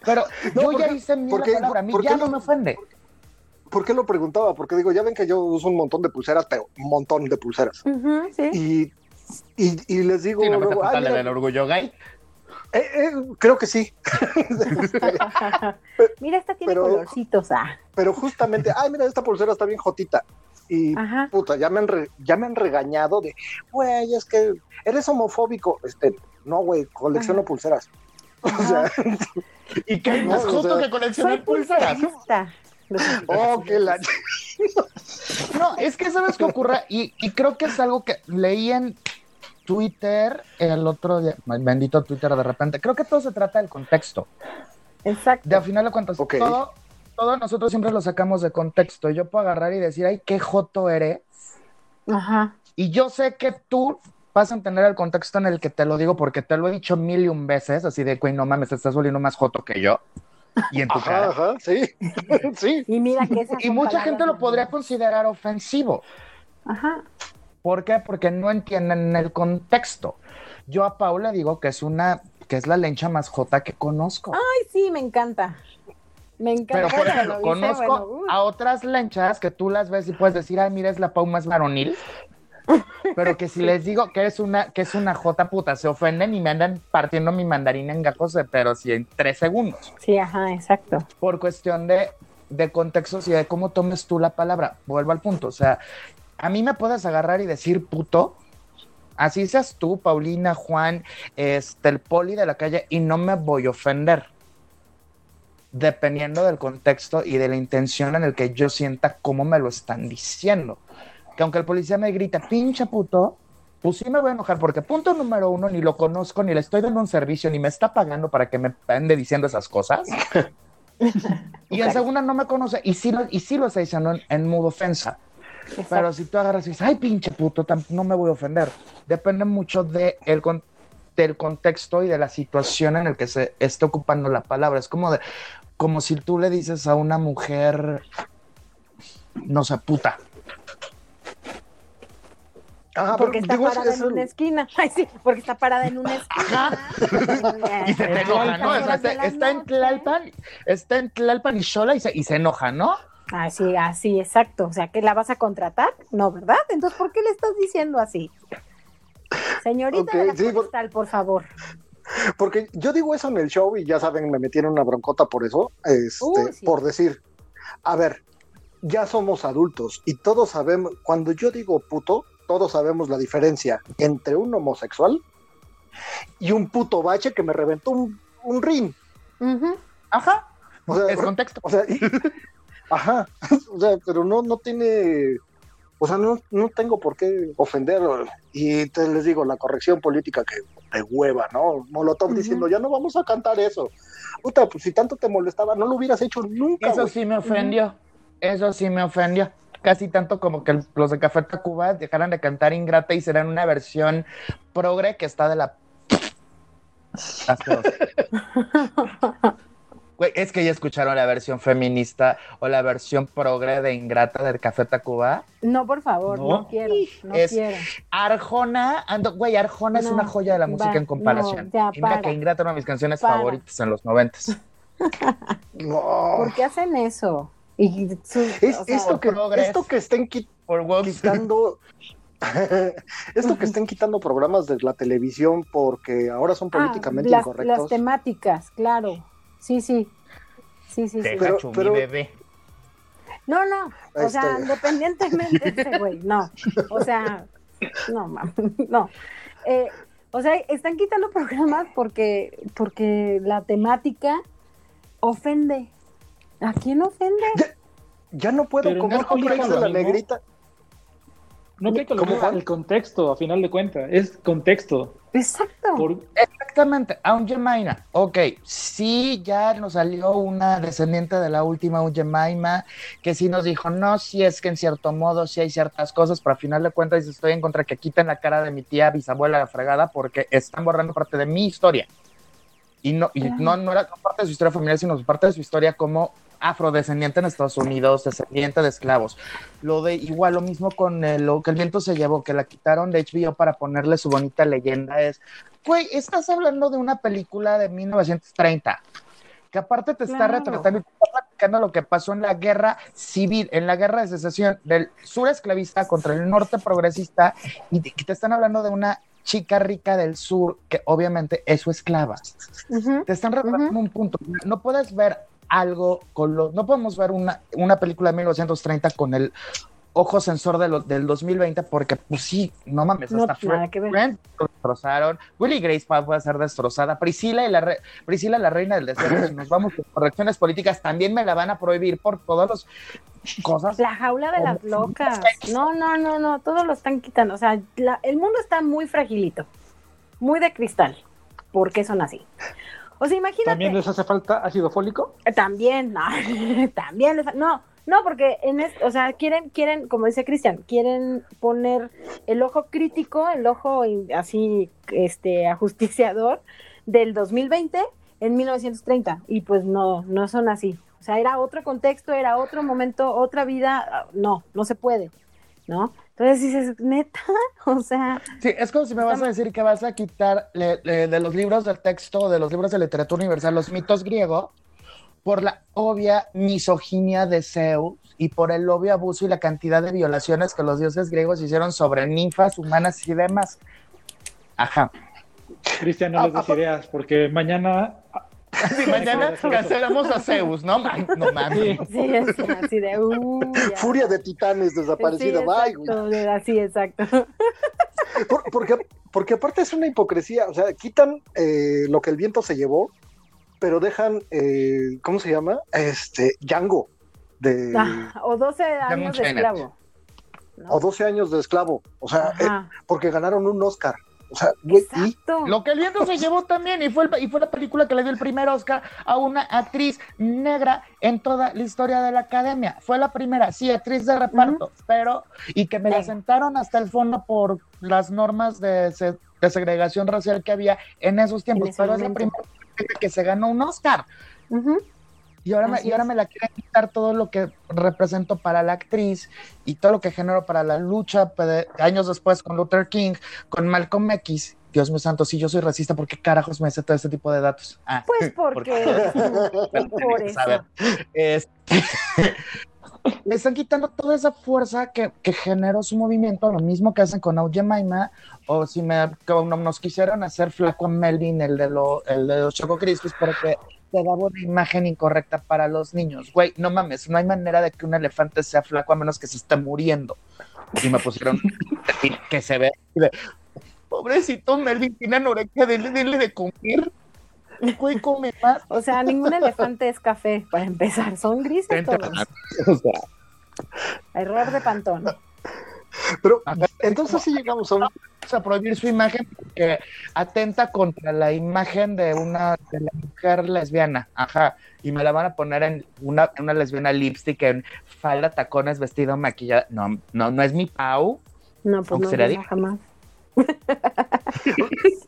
Speaker 4: pero
Speaker 1: No,
Speaker 4: yo ya hice mi
Speaker 1: porque-
Speaker 4: palabra, a mí ya
Speaker 1: no-
Speaker 4: no me ofende.
Speaker 1: ¿Por qué lo preguntaba? Porque digo, ya ven que yo uso un montón de pulseras, pero un montón de pulseras.
Speaker 3: Sí.
Speaker 1: Y, y, y les digo,
Speaker 4: Sí, no me
Speaker 1: luego,
Speaker 4: está
Speaker 1: "Ay, mira,
Speaker 4: del orgullo gay.
Speaker 1: Eh, eh, creo que sí, *laughs*
Speaker 3: Mira, esta tiene
Speaker 1: pero-
Speaker 3: colorcitos. Ah.
Speaker 1: pero justamente, ay, mira, esta pulsera está bien jotita. Y
Speaker 3: Ajá.
Speaker 1: puta, ya me han, re- ya me han regañado de, güey, es que eres homofóbico. Este, no, güey, colecciono
Speaker 3: Ajá.
Speaker 1: pulseras. O sea, *laughs*
Speaker 4: ¿Y qué hay
Speaker 1: No,
Speaker 4: más
Speaker 1: o
Speaker 4: justo
Speaker 1: sea,
Speaker 4: que coleccionar pulseras? *laughs*
Speaker 1: oh, que la.
Speaker 4: No, es que sabes qué ocurre, y, y creo que es algo que leí en Twitter el otro día, bendito Twitter de repente, creo que todo se trata del contexto.
Speaker 3: Exacto.
Speaker 4: De al final de cuentas,
Speaker 1: Ok.
Speaker 4: todo, todo nosotros siempre lo sacamos de contexto. Yo puedo agarrar y decir, ay, qué joto eres.
Speaker 3: Ajá.
Speaker 4: Y yo sé que tú vas a entender el contexto en el que te lo digo porque te lo he dicho mil y un veces, así de, güey, no mames, te estás volviendo más joto que yo. Y en tu
Speaker 1: Ajá,
Speaker 4: cara.
Speaker 1: ajá, sí. *laughs* sí.
Speaker 3: Y mira que esas
Speaker 4: Y mucha gente lo podría considerar ofensivo.
Speaker 3: Ajá.
Speaker 4: ¿Por qué? Porque no entienden el contexto. Yo a Paula digo que es una, que es la lencha más jota que conozco.
Speaker 3: Ay, sí, me encanta. Me encanta.
Speaker 4: Pero por ejemplo, conozco
Speaker 3: bueno, uh.
Speaker 4: a otras lenchas que tú las ves y puedes decir, ay, mira, es la Pau más varonil. Pero que si *laughs* les digo que es una, que es una jota puta, se ofenden y me andan partiendo mi mandarina en gajos, de- pero sí en tres segundos.
Speaker 3: Sí, ajá, exacto.
Speaker 4: Por cuestión de, de contextos y de cómo tomes tú la palabra. Vuelvo al punto. O sea, a mí me puedes agarrar y decir puto. Así seas tú, Paulina, Juan, este, el poli de la calle, y no me voy a ofender. Dependiendo del contexto y de la intención en el que yo sienta cómo me lo están diciendo. Que aunque el policía me grita, pinche puto, pues sí me voy a enojar porque punto número uno, ni lo conozco, ni le estoy dando un servicio, ni me está pagando para que me ande diciendo esas cosas. *laughs* y en segunda no me conoce y sí lo, y sí lo está diciendo en, en modo ofensa. Pero si tú agarras y dices, ay, pinche puto, no me voy a ofender. Depende mucho de el con- del contexto y de la situación en el que se esté ocupando la palabra. Es como de, como si tú le dices a una mujer, no sé, puta.
Speaker 1: Ah,
Speaker 3: Porque está
Speaker 1: digo,
Speaker 3: parada en una esquina. *laughs* Ay, sí, porque está parada en una esquina.
Speaker 4: Y se te enoja, ¿no? O sea, está, en. Tlalpan, está en Tlalpan y Xola y se, y se enoja, ¿no?
Speaker 3: Así, así, exacto. O sea, ¿que la vas a contratar? No, ¿verdad? Entonces, ¿por qué le estás diciendo así? Señorita
Speaker 1: Ok,
Speaker 3: de la
Speaker 1: sí, por-
Speaker 3: favor.
Speaker 1: Porque yo digo eso en el show y ya saben, me metieron una broncota por eso, este,
Speaker 3: sí.
Speaker 1: por decir, a ver, ya somos adultos y todos sabemos, cuando yo digo puto, todos sabemos la diferencia entre un homosexual y un puto bache que me reventó un, un rin.
Speaker 3: Ujú.
Speaker 4: Ajá.
Speaker 1: O sea,
Speaker 4: Es contexto.
Speaker 1: o sea, y- ajá, *laughs* o sea, pero no, no tiene, o sea, no, no tengo por qué ofender. Y te les digo, la corrección política que de hueva, ¿no? Molotov diciendo, ya no vamos a cantar eso. Puta, pues si tanto te molestaba, no lo hubieras hecho nunca.
Speaker 4: Eso sí me ofendió. Eso sí me ofendió. Casi tanto como que los de Café Tacuba dejaran de cantar Ingrata y serán una versión progre que está de la. *laughs* Güey, es que ya escucharon la versión feminista o la versión progre de Ingrata del Café Tacuba.
Speaker 3: No, por favor, no,
Speaker 2: No.
Speaker 3: quiero, no
Speaker 4: Es-
Speaker 3: quiero.
Speaker 4: Arjona, ando, güey, Arjona es una joya de la música
Speaker 3: va,
Speaker 4: en comparación.
Speaker 3: no, ya,
Speaker 4: y mira
Speaker 3: para.
Speaker 4: que Ingrata era una de mis canciones
Speaker 3: Para.
Speaker 4: favoritas en los noventas. *laughs*
Speaker 1: No.
Speaker 3: ¿Por qué hacen eso? Y su-
Speaker 1: Es,
Speaker 3: o sea,
Speaker 1: esto, que, esto que estén qui- quitando. *laughs* esto que estén quitando programas de la televisión porque ahora son
Speaker 3: ah,
Speaker 1: políticamente
Speaker 3: las,
Speaker 1: incorrectos.
Speaker 3: las temáticas, claro. Sí, sí. Sí, sí, sí.
Speaker 4: Deja
Speaker 1: Pero-
Speaker 4: chumi,
Speaker 1: pero-
Speaker 4: bebé.
Speaker 3: No, no, o sea, independientemente de ese güey, no. O sea, no, mam, *laughs* no. Eh, o sea, están quitando programas porque, porque la temática ofende. ¿A quién ofende?
Speaker 1: Ya no puedo
Speaker 2: Pero
Speaker 1: comer de la negrita.
Speaker 2: No que lo el contexto, a final de cuentas, es contexto.
Speaker 3: Exacto.
Speaker 4: Exactamente, Aunt Jemima. Ok, sí, ya nos salió una descendiente de la última Aunt Jemima que sí nos dijo, no, sí es que en cierto modo sí hay ciertas cosas, pero a final de cuentas estoy en contra que quiten la cara de mi tía bisabuela la fregada porque están borrando parte de mi historia. Y no, y no, no era parte de su historia familiar, sino parte de su historia como afrodescendiente en Estados Unidos, descendiente de esclavos. Lo de igual, lo mismo con lo que el viento se llevó, que la quitaron de HBO para ponerle su bonita leyenda, es, güey, estás hablando de una película de 1930 que aparte te está retratando y te está platicando lo que pasó en la guerra civil, en la guerra de secesión del sur esclavista contra el norte progresista, y te están hablando de una chica rica del sur que obviamente es su esclava. Te están retratando un punto. No puedes ver algo con los... No podemos ver una, una película de 1930 con el ojo sensor de del 2020 porque pues sí, no mames, hasta Friends lo destrozaron, Willy Grace puede ser destrozada, Priscila y la Priscila la reina del desierto, si nos vamos con correcciones políticas también me la van a prohibir por todas las cosas.
Speaker 3: La jaula de las locas. No, no, no, no, todo lo están quitando, o sea, el mundo está muy fragilito, muy de cristal, porque son así. O sea, imagínate.
Speaker 2: ¿También les hace falta ácido fólico?
Speaker 3: Eh, también, no, *laughs* también les, no, no, porque en o sea, quieren, quieren, como dice Cristian, quieren poner el ojo crítico, el ojo así, este, ajusticiador del 2020 en 1930 y pues no, no son así. O sea, era otro contexto, era otro momento, otra vida, no, no se puede, ¿no? Entonces dices, neta, *laughs* o sea.
Speaker 4: Sí, es como si me vas a decir que vas a quitar de los libros del texto, de los libros de literatura universal, los mitos griegos, por la obvia misoginia de Zeus y por el obvio abuso y la cantidad de violaciones que los dioses griegos hicieron sobre ninfas humanas y demás. Ajá.
Speaker 2: Cristian, no les des ideas, porque mañana *laughs*
Speaker 4: mañana cancelamos a Zeus, ¿no? No mames.
Speaker 3: Sí, así de. Uh,
Speaker 1: Furia de titanes desaparecida.
Speaker 3: Sí, Así, exacto.
Speaker 1: porque, porque aparte es una hipocresía. O sea, quitan eh, lo que el viento se llevó, pero dejan, eh, ¿cómo se llama? Este, Django. De,
Speaker 3: ah, o 12 años de esclavo.
Speaker 1: O 12 años de esclavo. O sea, eh, porque ganaron un Oscar. O sea,
Speaker 4: Lo que el viento se llevó también, y fue, y fue la película que le dio el primer Oscar a una actriz negra en toda la historia de la academia. Fue la primera, sí, actriz de reparto, pero, y que me la sentaron hasta el fondo por las normas de, segregación racial que había en esos tiempos, pero es la primera que se ganó un Oscar. Y ahora, me, y ahora me la quieren quitar todo lo que represento para la actriz y todo lo que genero para la lucha años después con Luther King, con Malcolm X. Dios mío santo, si yo soy racista, ¿por qué carajos me sé todo este tipo de datos?
Speaker 3: Ah, pues porque, *laughs* por *laughs* eso.
Speaker 4: Este, *laughs* me están quitando toda esa fuerza que, que, generó su movimiento, lo mismo que hacen con Maima, o si me, nos quisieran hacer flaco a Melvin, el de, lo, el de los Choco Crispis, porque te daba una imagen incorrecta para los niños. Güey, no mames, no hay manera de que un elefante sea flaco a menos que se esté muriendo. Y me pusieron *laughs* que se ve. Pobrecito Melvin tiene anorexia, dile, de comer. Güey, come más.
Speaker 3: O sea, ningún elefante es café, para empezar. Son grises todos. O sea. Error de pantón.
Speaker 1: Pero entonces sí llegamos a,
Speaker 4: a prohibir su imagen porque atenta contra la imagen de una de la mujer lesbiana, ajá, y me la van a poner en una, una lesbiana lipstick en falda, tacones, vestido, maquillada. No, no, no es mi Pau.
Speaker 3: No, pues no, sería jamás. *laughs*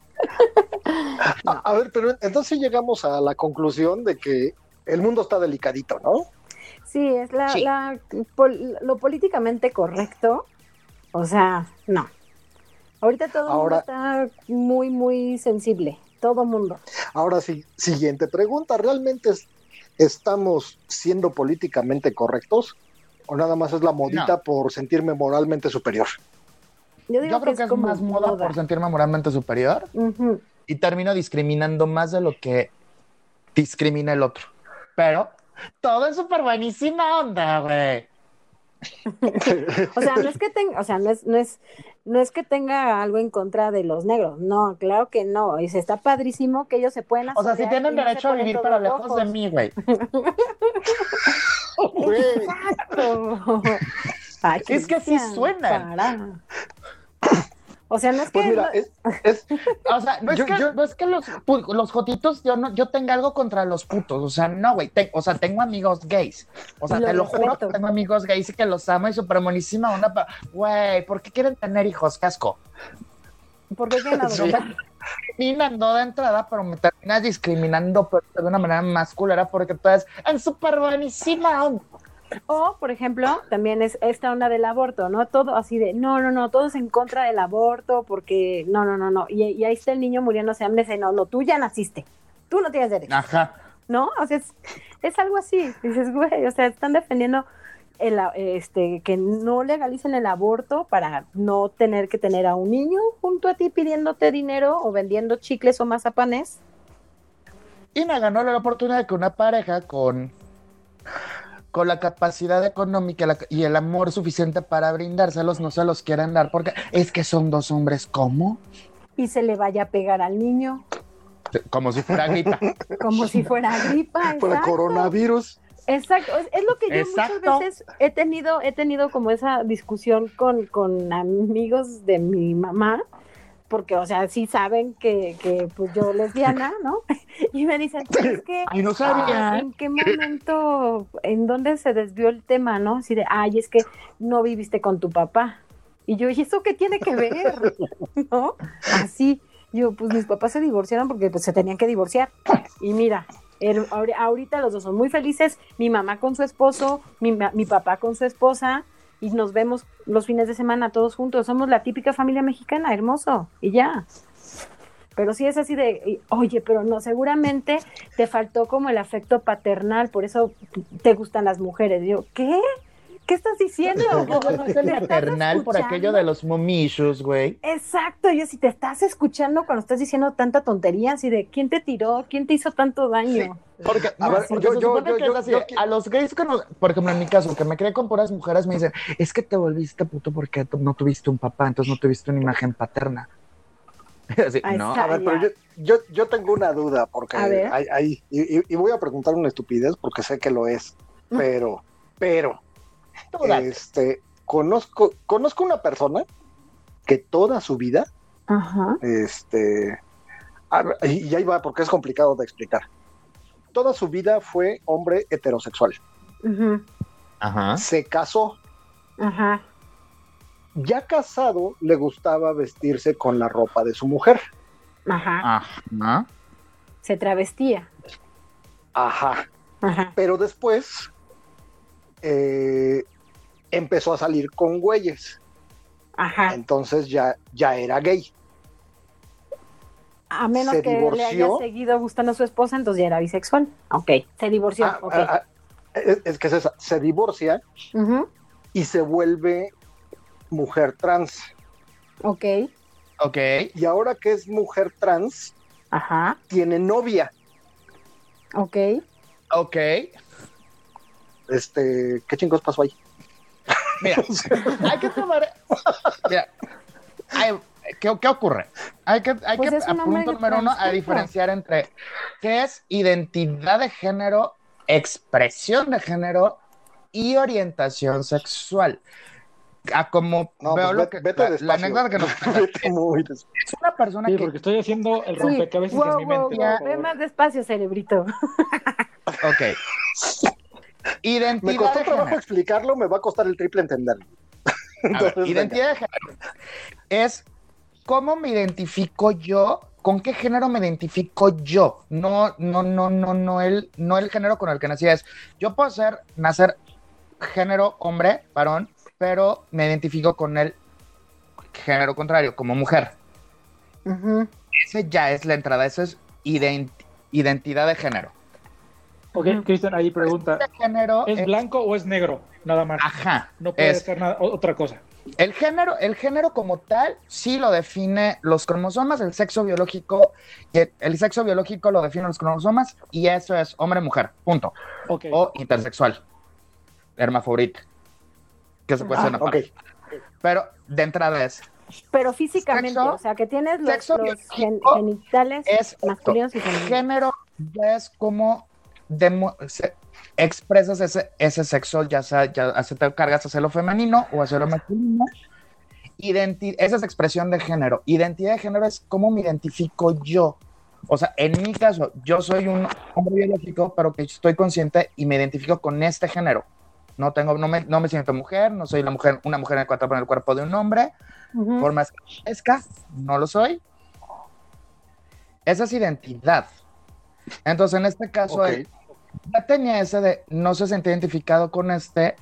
Speaker 1: a, ver, pero entonces llegamos a la conclusión de que el mundo está delicadito, ¿no?
Speaker 3: Sí, es la, la lo políticamente correcto o sea, no. Ahorita todo el mundo está muy, muy sensible. Todo mundo.
Speaker 1: Ahora sí, siguiente pregunta. ¿Realmente estamos siendo políticamente correctos? ¿O nada más es la modita por sentirme moralmente superior?
Speaker 4: Yo, creo que, es, más moda, por sentirme moralmente superior. Y termino discriminando más de lo que discrimina el otro. Pero todo es súper buenísima onda, güey. *laughs*
Speaker 3: o sea, no es que tenga, o sea, no es, no es, no es que tenga algo en contra de los negros, no, claro que no, y se está padrísimo que ellos se pueden
Speaker 4: O sea, si tienen derecho a vivir pero lejos de mí, *laughs* güey.
Speaker 3: Exacto.
Speaker 4: es que así suenan. *laughs*
Speaker 3: O sea, no es
Speaker 1: pues
Speaker 3: que.
Speaker 1: Mira, es,
Speaker 4: o sea, no es, que, no es que los, los jotitos, yo, no, yo tenga algo contra los putos. O sea, no, güey. o sea, tengo amigos gays. O sea, te lo juro que tengo amigos gays y que los amo y súper buenísima onda. Güey, ¿por qué quieren tener hijos? Casco.
Speaker 3: ¿Por qué quieren *laughs* adoptar?
Speaker 4: Terminando de entrada, pero me terminas discriminando de una manera más culera porque tú eres en súper buenísima onda.
Speaker 3: O, por ejemplo, también es esta onda del aborto, ¿no? Todo así de, no, no, no, todos en contra del aborto porque, no, no, no, no. Y, ahí está el niño muriéndose hambre, no, no, tú ya naciste, tú no tienes derecho.
Speaker 4: Ajá.
Speaker 3: ¿No? O sea, es, es algo así. Dices, güey, o sea, están defendiendo el, este, que no legalicen el aborto para no tener que tener a un niño junto a ti pidiéndote dinero o vendiendo chicles o mazapanes.
Speaker 4: Y me ganó la oportunidad de que una pareja con con la capacidad económica y el amor suficiente para brindárselos, no se los quieren dar porque es que son dos hombres, ¿cómo?
Speaker 3: Y se le vaya a pegar al niño.
Speaker 4: Como si fuera gripa. *laughs*
Speaker 3: Como si fuera gripa. *laughs*
Speaker 1: Por el coronavirus.
Speaker 3: Exacto, es lo que yo muchas veces he tenido, he tenido como esa discusión con, con amigos de mi mamá, porque, o sea, sí saben que, que pues yo lesbiana, ¿no? *laughs* Y me dicen, es que,
Speaker 4: ay, no sabía.
Speaker 3: ¿en qué momento, en dónde se desvió el tema, no? Así de, ay, es que no viviste con tu papá. Y yo, ¿y eso qué tiene que ver? *laughs* ¿No? Así, yo, pues mis papás se divorciaron porque pues, se tenían que divorciar. Y mira, er, ahorita los dos son muy felices, mi mamá con su esposo, mi, mi papá con su esposa, y nos vemos los fines de semana todos juntos. Somos la típica familia mexicana, hermoso, y ya. Pero sí es así de, oye, pero no, seguramente te faltó como el afecto paternal, por eso te gustan las mujeres. Yo, ¿qué? ¿Qué estás diciendo? *laughs*
Speaker 4: paternal por aquello de los momishus, güey.
Speaker 3: Exacto, yo si te estás escuchando cuando estás diciendo tanta tontería, así de quién te tiró, quién te hizo tanto daño.
Speaker 4: Porque, a ver, yo, yo, yo, a los gays, que por ejemplo, en mi caso, que me crié con puras mujeres, me dicen, es que te volviste puto porque no tuviste un papá, entonces no tuviste una imagen paterna. *laughs*
Speaker 1: no. A ver, pero yo, yo, tengo una duda, porque hay, y, voy a preguntar una estupidez porque sé que lo es, pero, pero, *laughs* este, conozco, conozco una persona que toda su vida, este, y ahí va porque es complicado de explicar toda su vida fue hombre heterosexual.
Speaker 4: Ajá.
Speaker 1: Se casó.
Speaker 3: Ajá.
Speaker 1: Ya casado, le gustaba vestirse con la ropa de su mujer.
Speaker 3: Ajá.
Speaker 4: Ajá.
Speaker 3: Se travestía.
Speaker 1: Ajá. Ajá. Pero después eh, empezó a salir con güeyes.
Speaker 3: Ajá.
Speaker 1: Entonces ya, ya era gay.
Speaker 3: A menos que le haya seguido gustando a su esposa, entonces ya era bisexual. Ok, se divorció. Ah, ah, ah,
Speaker 1: es, que es se divorcia y se vuelve mujer trans.
Speaker 3: Ok.
Speaker 4: Ok.
Speaker 1: Y ahora que es mujer trans,
Speaker 3: Ajá.
Speaker 1: tiene novia.
Speaker 3: Ok.
Speaker 4: Ok.
Speaker 1: Este, ¿qué chingos pasó ahí?
Speaker 4: Mira, *laughs* hay que tomar. Mira, hay, ¿qué, ocurre? Hay que, hay pues que punto número uno, a diferenciar entre qué es identidad de género, expresión de género y orientación sexual. A como veo
Speaker 1: pues
Speaker 4: lo que la, anécdota que nos *laughs* es una persona
Speaker 2: sí,
Speaker 4: que
Speaker 2: porque estoy haciendo el rompecabezas en mi mente.
Speaker 3: Ve más despacio, cerebrito.
Speaker 4: ok. *laughs* Identidad
Speaker 1: me costó trabajo explicarlo, me va a costar el triple entenderlo.
Speaker 4: identidad de género es ¿cómo me identifico yo? ¿Con qué género me identifico yo? No, no, no, no, no el, no el género con el que nací es. Yo puedo ser, nacer género hombre, varón, pero me identifico con el género contrario, como mujer. Ese ya es la entrada, eso es identidad de género.
Speaker 2: Ok, Cristian, ahí pregunta.
Speaker 4: género
Speaker 2: ¿Es, blanco o es negro? Nada más.
Speaker 4: Ajá.
Speaker 2: No puede ser nada, otra cosa.
Speaker 4: El género, el género como tal sí lo define los cromosomas, el sexo biológico, el, sexo biológico lo define los cromosomas y eso es hombre-mujer, punto. O intersexual, hermafrodita, que se puede ser
Speaker 1: okay.
Speaker 4: Pero de entrada es.
Speaker 3: Pero físicamente, o sea, que tienes los, genitales masculinos y femeninos.
Speaker 4: Género es como expresas ese, ese sexo, ya sea, ya te cargas hacia lo femenino o hacia lo masculino. esa es expresión de género. Identidad de género es cómo me identifico yo. O sea, en mi caso, yo soy un hombre biológico, pero que estoy consciente y me identifico con este género. No, tengo, no, me, no me siento mujer, no soy la mujer, una mujer en el, cuerpo, en el cuerpo de un hombre, por más que no lo soy. Esa es identidad. Entonces, en este caso, ya tenía ese de no se sentía identificado con este,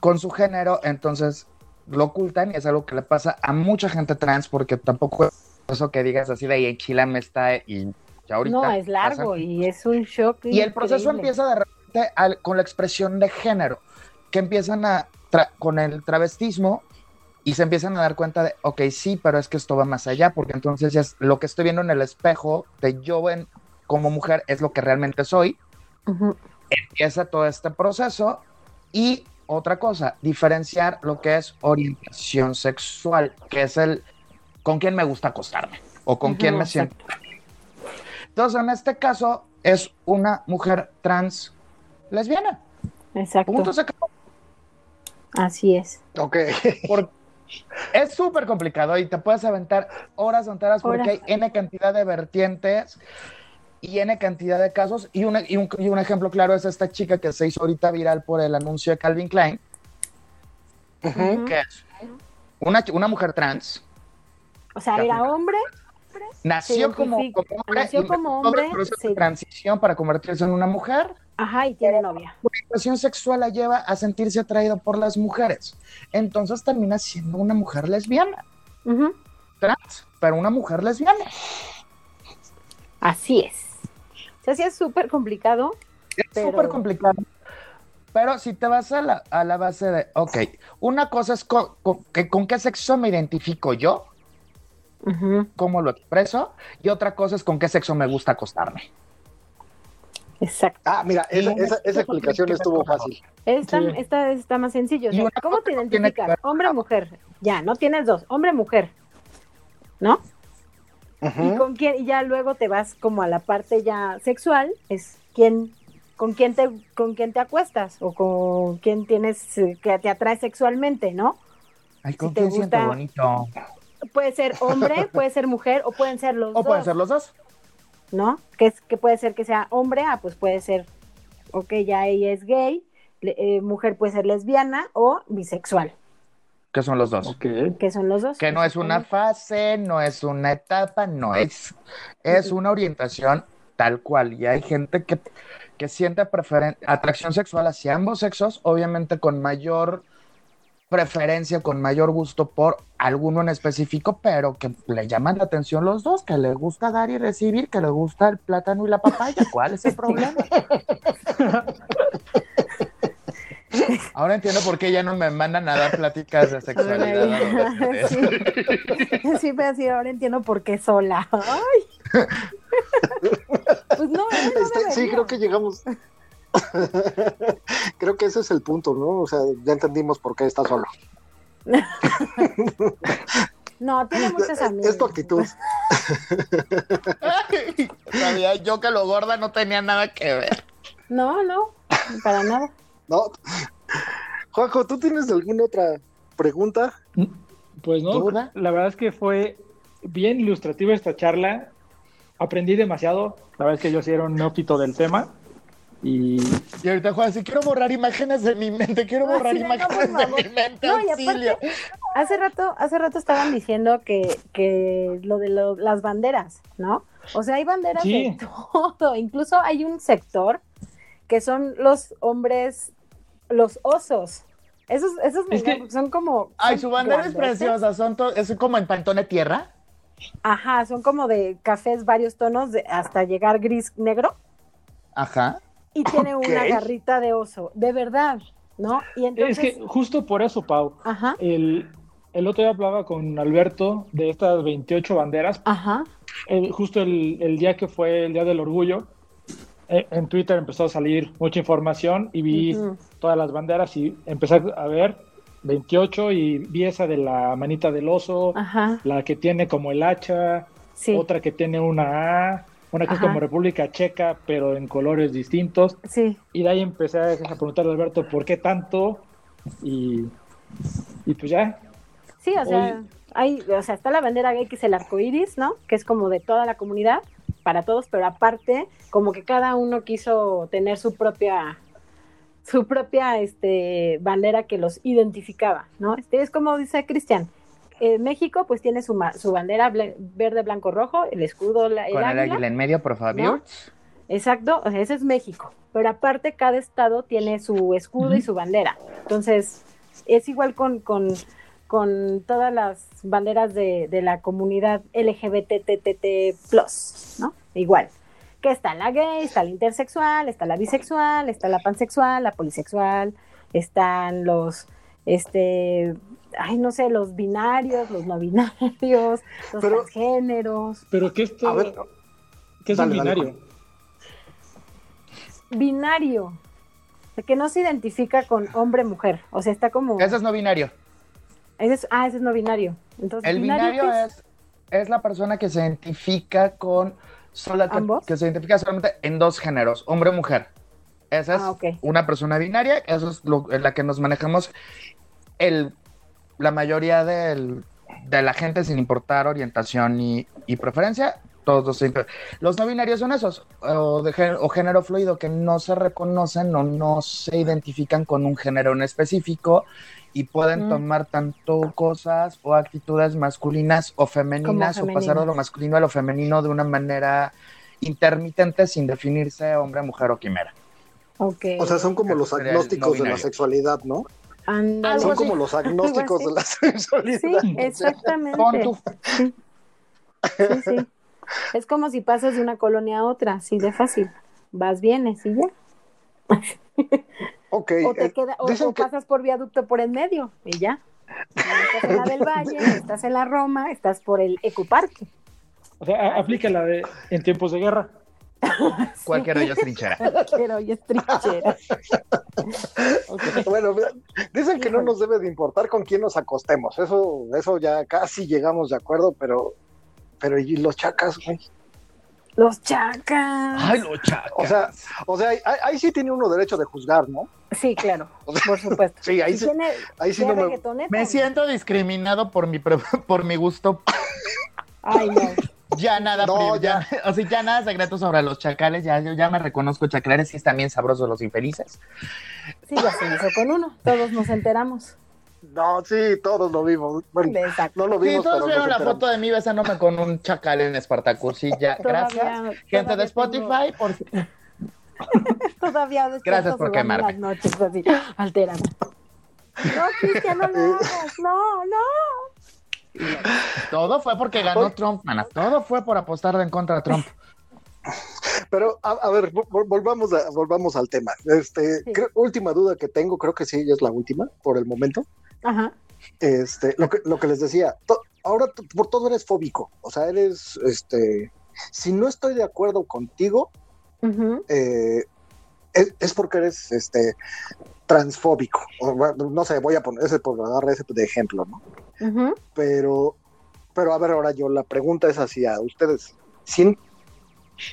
Speaker 4: con su género, entonces lo ocultan y es algo que le pasa a mucha gente trans porque tampoco es eso que digas así de y en Chile me está y ya ahorita.
Speaker 3: No, es largo y es un shock.
Speaker 4: Y el proceso empieza de repente con la expresión de género, que empiezan a, con el travestismo y se empiezan a dar cuenta de, ok, sí, pero es que esto va más allá, porque entonces ya es lo que estoy viendo en el espejo de yo en, como mujer es lo que realmente soy. Empieza todo este proceso y otra cosa, diferenciar lo que es orientación sexual, que es el con quién me gusta acostarme o con quién me siento. Entonces, en este caso, es una mujer trans lesbiana.
Speaker 3: Exacto. Así es.
Speaker 1: Ok. *laughs*
Speaker 4: es súper complicado y te puedes aventar horas enteras porque hay N cantidad de vertientes y N cantidad de casos. Y, y, un, ejemplo claro es esta chica que se hizo ahorita viral por el anuncio de Calvin Klein, que es una, una mujer trans
Speaker 3: o sea, era hombre.
Speaker 4: Nació como, hombre.
Speaker 3: Nació como hombre.
Speaker 4: Se... transición para convertirse en una mujer.
Speaker 3: Ajá, y tiene novia.
Speaker 4: La orientación sexual la lleva a sentirse atraído por las mujeres. Entonces termina siendo una mujer lesbiana. Trans, pero una mujer lesbiana.
Speaker 3: Así es. Sea, sí es súper complicado.
Speaker 4: Es súper complicado. Pero si te vas a la, a la base de, ok, una cosa es con, con qué sexo me identifico yo cómo lo expreso, y otra cosa es con qué sexo me gusta acostarme.
Speaker 3: Exacto.
Speaker 1: Ah, mira, esa, esa, explicación estuvo fácil.
Speaker 3: Esta, está más sencillo. ¿Cómo te identificas? Hombre o mujer. Ya, no tienes dos. Hombre o mujer. ¿No? Y con quién, y ya luego te vas como a la parte ya sexual, es quién, con quién te, con quién te acuestas, o con quién tienes eh, que te atrae sexualmente, ¿no?
Speaker 4: Ay, con quién siento bonito.
Speaker 3: Puede ser hombre, *laughs* puede ser mujer, o pueden ser los
Speaker 4: dos. O pueden ser los dos.
Speaker 3: ¿No? Que, es, que puede ser que sea hombre, ah, pues puede ser, ok, ya ella es gay, eh, mujer puede ser lesbiana o bisexual.
Speaker 4: ¿Qué son los dos?
Speaker 3: ¿Qué son los dos?
Speaker 4: Que no es una fase, no es una etapa, no es, es una orientación tal cual. Y hay gente que, que siente atracción sexual hacia ambos sexos, obviamente con mayor preferencia, con mayor gusto por alguno en específico, pero que le llaman la atención los dos, que le gusta dar y recibir, que le gusta el plátano y la papaya. ¿Cuál es el *laughs* problema? *laughs* Ahora entiendo por qué ya no me mandan a dar pláticas de sexualidad.
Speaker 3: Sí. sí, pero sí, ahora entiendo por qué sola. Ay. *laughs*
Speaker 1: Pues no, este, sí, creo que llegamos. Creo que ese es el punto, ¿no? O sea, ya entendimos por qué está solo.
Speaker 3: No, tiene *laughs* muchas amigas.
Speaker 1: Es tu actitud.
Speaker 4: Sabía yo que lo gorda no tenía nada que ver.
Speaker 3: No, no, para nada.
Speaker 1: No. Juanjo, ¿tú tienes alguna otra pregunta?
Speaker 2: Pues no, la verdad es que fue bien ilustrativa esta charla. Aprendí demasiado. La verdad es que yo sí era un neófito del tema. Y,
Speaker 4: ahorita Juan, si quiero borrar imágenes de mi mente, quiero borrar imágenes de mi mente. No,
Speaker 3: hace rato, hace rato estaban diciendo que, que lo de las banderas, ¿no? O sea, hay banderas de *laughs* todo. Incluso hay un sector que son los hombres, los osos. Esos, esos son como.
Speaker 4: Ay, su bandera es preciosa, son es como en pantone tierra.
Speaker 3: Ajá, son como de cafés varios tonos hasta llegar gris negro.
Speaker 4: Ajá
Speaker 3: y tiene una garrita de oso, de verdad, ¿no? Y
Speaker 2: entonces... Es que justo por eso, Pau, Ajá. El, el otro día hablaba con Alberto de estas 28 banderas.
Speaker 3: Ajá.
Speaker 2: justo el, el, día que fue el Día del Orgullo, en Twitter empezó a salir mucha información y vi todas las banderas y empecé a ver 28 y vi esa de la manita del oso, la que tiene como el hacha, otra que tiene una A, una que es como República Checa, pero en colores distintos.
Speaker 3: Sí.
Speaker 2: Y de ahí empecé a preguntarle a Alberto por qué tanto y, y pues ya.
Speaker 3: Sí, o sea, hay, o sea, está la bandera gay que es el arco iris, ¿no? Que es como de toda la comunidad, para todos, pero aparte, como que cada uno quiso tener su propia su propia este, bandera que los identificaba, ¿no? Este, es como dice Cristian, eh, México pues tiene su, su bandera verde, blanco, rojo, el escudo, el
Speaker 4: Con el águila en medio, por favor.
Speaker 3: Exacto, o sea, ese es México, pero aparte cada estado tiene su escudo y su bandera, entonces es igual con, con, con todas las banderas de, de la comunidad LGBTTT+, ¿no? Igual que está la gay, está la intersexual, está la bisexual, está la pansexual, la polisexual, están los, este, ay, no sé, los binarios, los no binarios, *laughs* los transgéneros.
Speaker 2: Pero ¿qué, esto, ¿qué es un binario?
Speaker 3: Binario, que no se identifica con hombre-mujer, o sea, está como...
Speaker 4: Ese es no binario.
Speaker 3: Ese es, ah, ese es no binario. Entonces,
Speaker 4: el binario, es, es la persona que se identifica con que, se identifica solamente en dos géneros, hombre o mujer. Esa es ah, una persona binaria, eso es en la que nos manejamos el, la mayoría de la gente sin importar orientación y, preferencia. Todos los, los, no binarios son esos, o, de género, o género fluido, que no se reconocen o no se identifican con un género en específico y pueden mm. tomar tanto cosas o actitudes masculinas o femeninas o pasar de lo masculino a lo femenino de una manera intermitente sin definirse hombre, mujer o quimera.
Speaker 1: Okay. O sea, son como los agnósticos de la sexualidad, ¿no? Son como los agnósticos de la *laughs* sexualidad.
Speaker 3: Sí, exactamente. Sí. sí, Es como si pasas de una colonia a otra, así de fácil. Vas, vienes y ya. *laughs*
Speaker 1: Ok.
Speaker 3: O, te eh, queda, o, pasas por viaducto por en medio y ya. Estás en la del Valle, *laughs* estás en la Roma, estás por el Ecoparque.
Speaker 2: O sea, aplica la de en tiempos de guerra. *laughs*
Speaker 4: Cualquier hoyo es trinchera. *laughs*
Speaker 3: Cualquier hoyo es trinchera.
Speaker 1: Bueno, dicen que no nos debe de importar con quién nos acostemos. Eso, eso ya casi llegamos de acuerdo, pero, pero ¿y los chacas, güey?
Speaker 3: Los chacas.
Speaker 4: Ay, los chacas.
Speaker 1: O sea, o sea ahí, sí tiene uno derecho de juzgar, ¿no?
Speaker 3: Sí, claro, por supuesto. *laughs*
Speaker 1: sí, ahí, sí, ahí sí no me...
Speaker 4: Me siento discriminado por mi, *laughs* por mi gusto.
Speaker 3: Ay, no.
Speaker 4: Ya nada, ya. *laughs* o sea, ya nada secreto sobre los chacales, ya, yo ya me reconozco chaclares y es también sabroso los infelices.
Speaker 3: Sí, ya se hizo con uno, todos nos enteramos.
Speaker 1: No, sí, todos lo vimos. Bueno, no lo vimos.
Speaker 4: Sí, todos vieron la foto de mí besándome con un chacal en Spartacus. Sí, ya. *laughs* Gracias. Gente de Spotify, por *laughs*
Speaker 3: Todavía
Speaker 4: Gracias por quemarme.
Speaker 3: Las noches así, alterando. No, Cristian, no lo hagas. No, no.
Speaker 4: Todo fue porque ganó Trump, mana. Todo fue por apostar en contra de Trump.
Speaker 1: Pero, a, ver, volvamos, volvamos al tema. Este, última duda que tengo, creo que sí, es la última por el momento.
Speaker 3: Ajá.
Speaker 1: Este, lo que, lo que les decía, ahora por todo eres fóbico, o sea, eres, este, si no estoy de acuerdo contigo, eh, es, porque eres, este, transfóbico. no sé, voy a poner ese por agarrar ese de ejemplo, ¿no? Pero, pero a ver, ahora yo la pregunta es hacia ustedes. ¿Sí,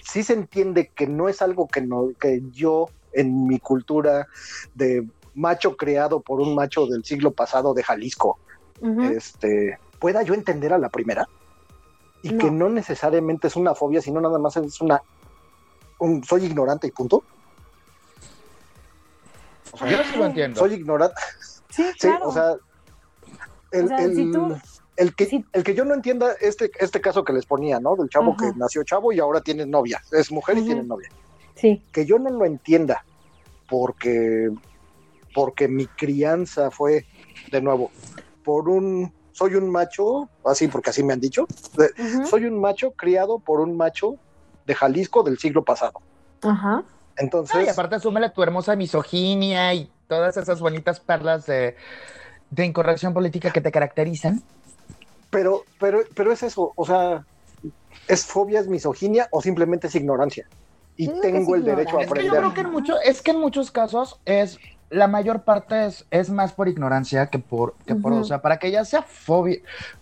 Speaker 1: sí se entiende que no es algo que, no, que yo en mi cultura de macho creado por un macho del siglo pasado de Jalisco, este, pueda yo entender a la primera y que no necesariamente es una fobia, sino nada más es una, un, soy ignorante y punto.
Speaker 4: yo sí lo entiendo.
Speaker 1: Soy ignorante. *laughs*
Speaker 3: Sí, claro.
Speaker 1: o sea, el, el, que, el que yo no entienda este, este caso que les ponía, ¿no? Del chavo que nació chavo y ahora tiene novia, es mujer y tiene novia.
Speaker 3: Sí.
Speaker 1: Que yo no lo entienda porque porque mi crianza fue, de nuevo, por un, soy un macho, así porque así me han dicho, soy un macho criado por un macho de Jalisco del siglo pasado.
Speaker 3: Ajá.
Speaker 1: Entonces.
Speaker 4: y aparte, súmele tu hermosa misoginia y todas esas bonitas perlas de, de incorrección política que te caracterizan.
Speaker 1: Pero, pero, pero es eso, o sea, ¿es fobia, es misoginia o simplemente es ignorancia? Y tengo el derecho a aprender.
Speaker 4: yo creo que en mucho, es que en muchos casos es la mayor parte es, es más por ignorancia que por, que por, o sea, para que ya sea fobia.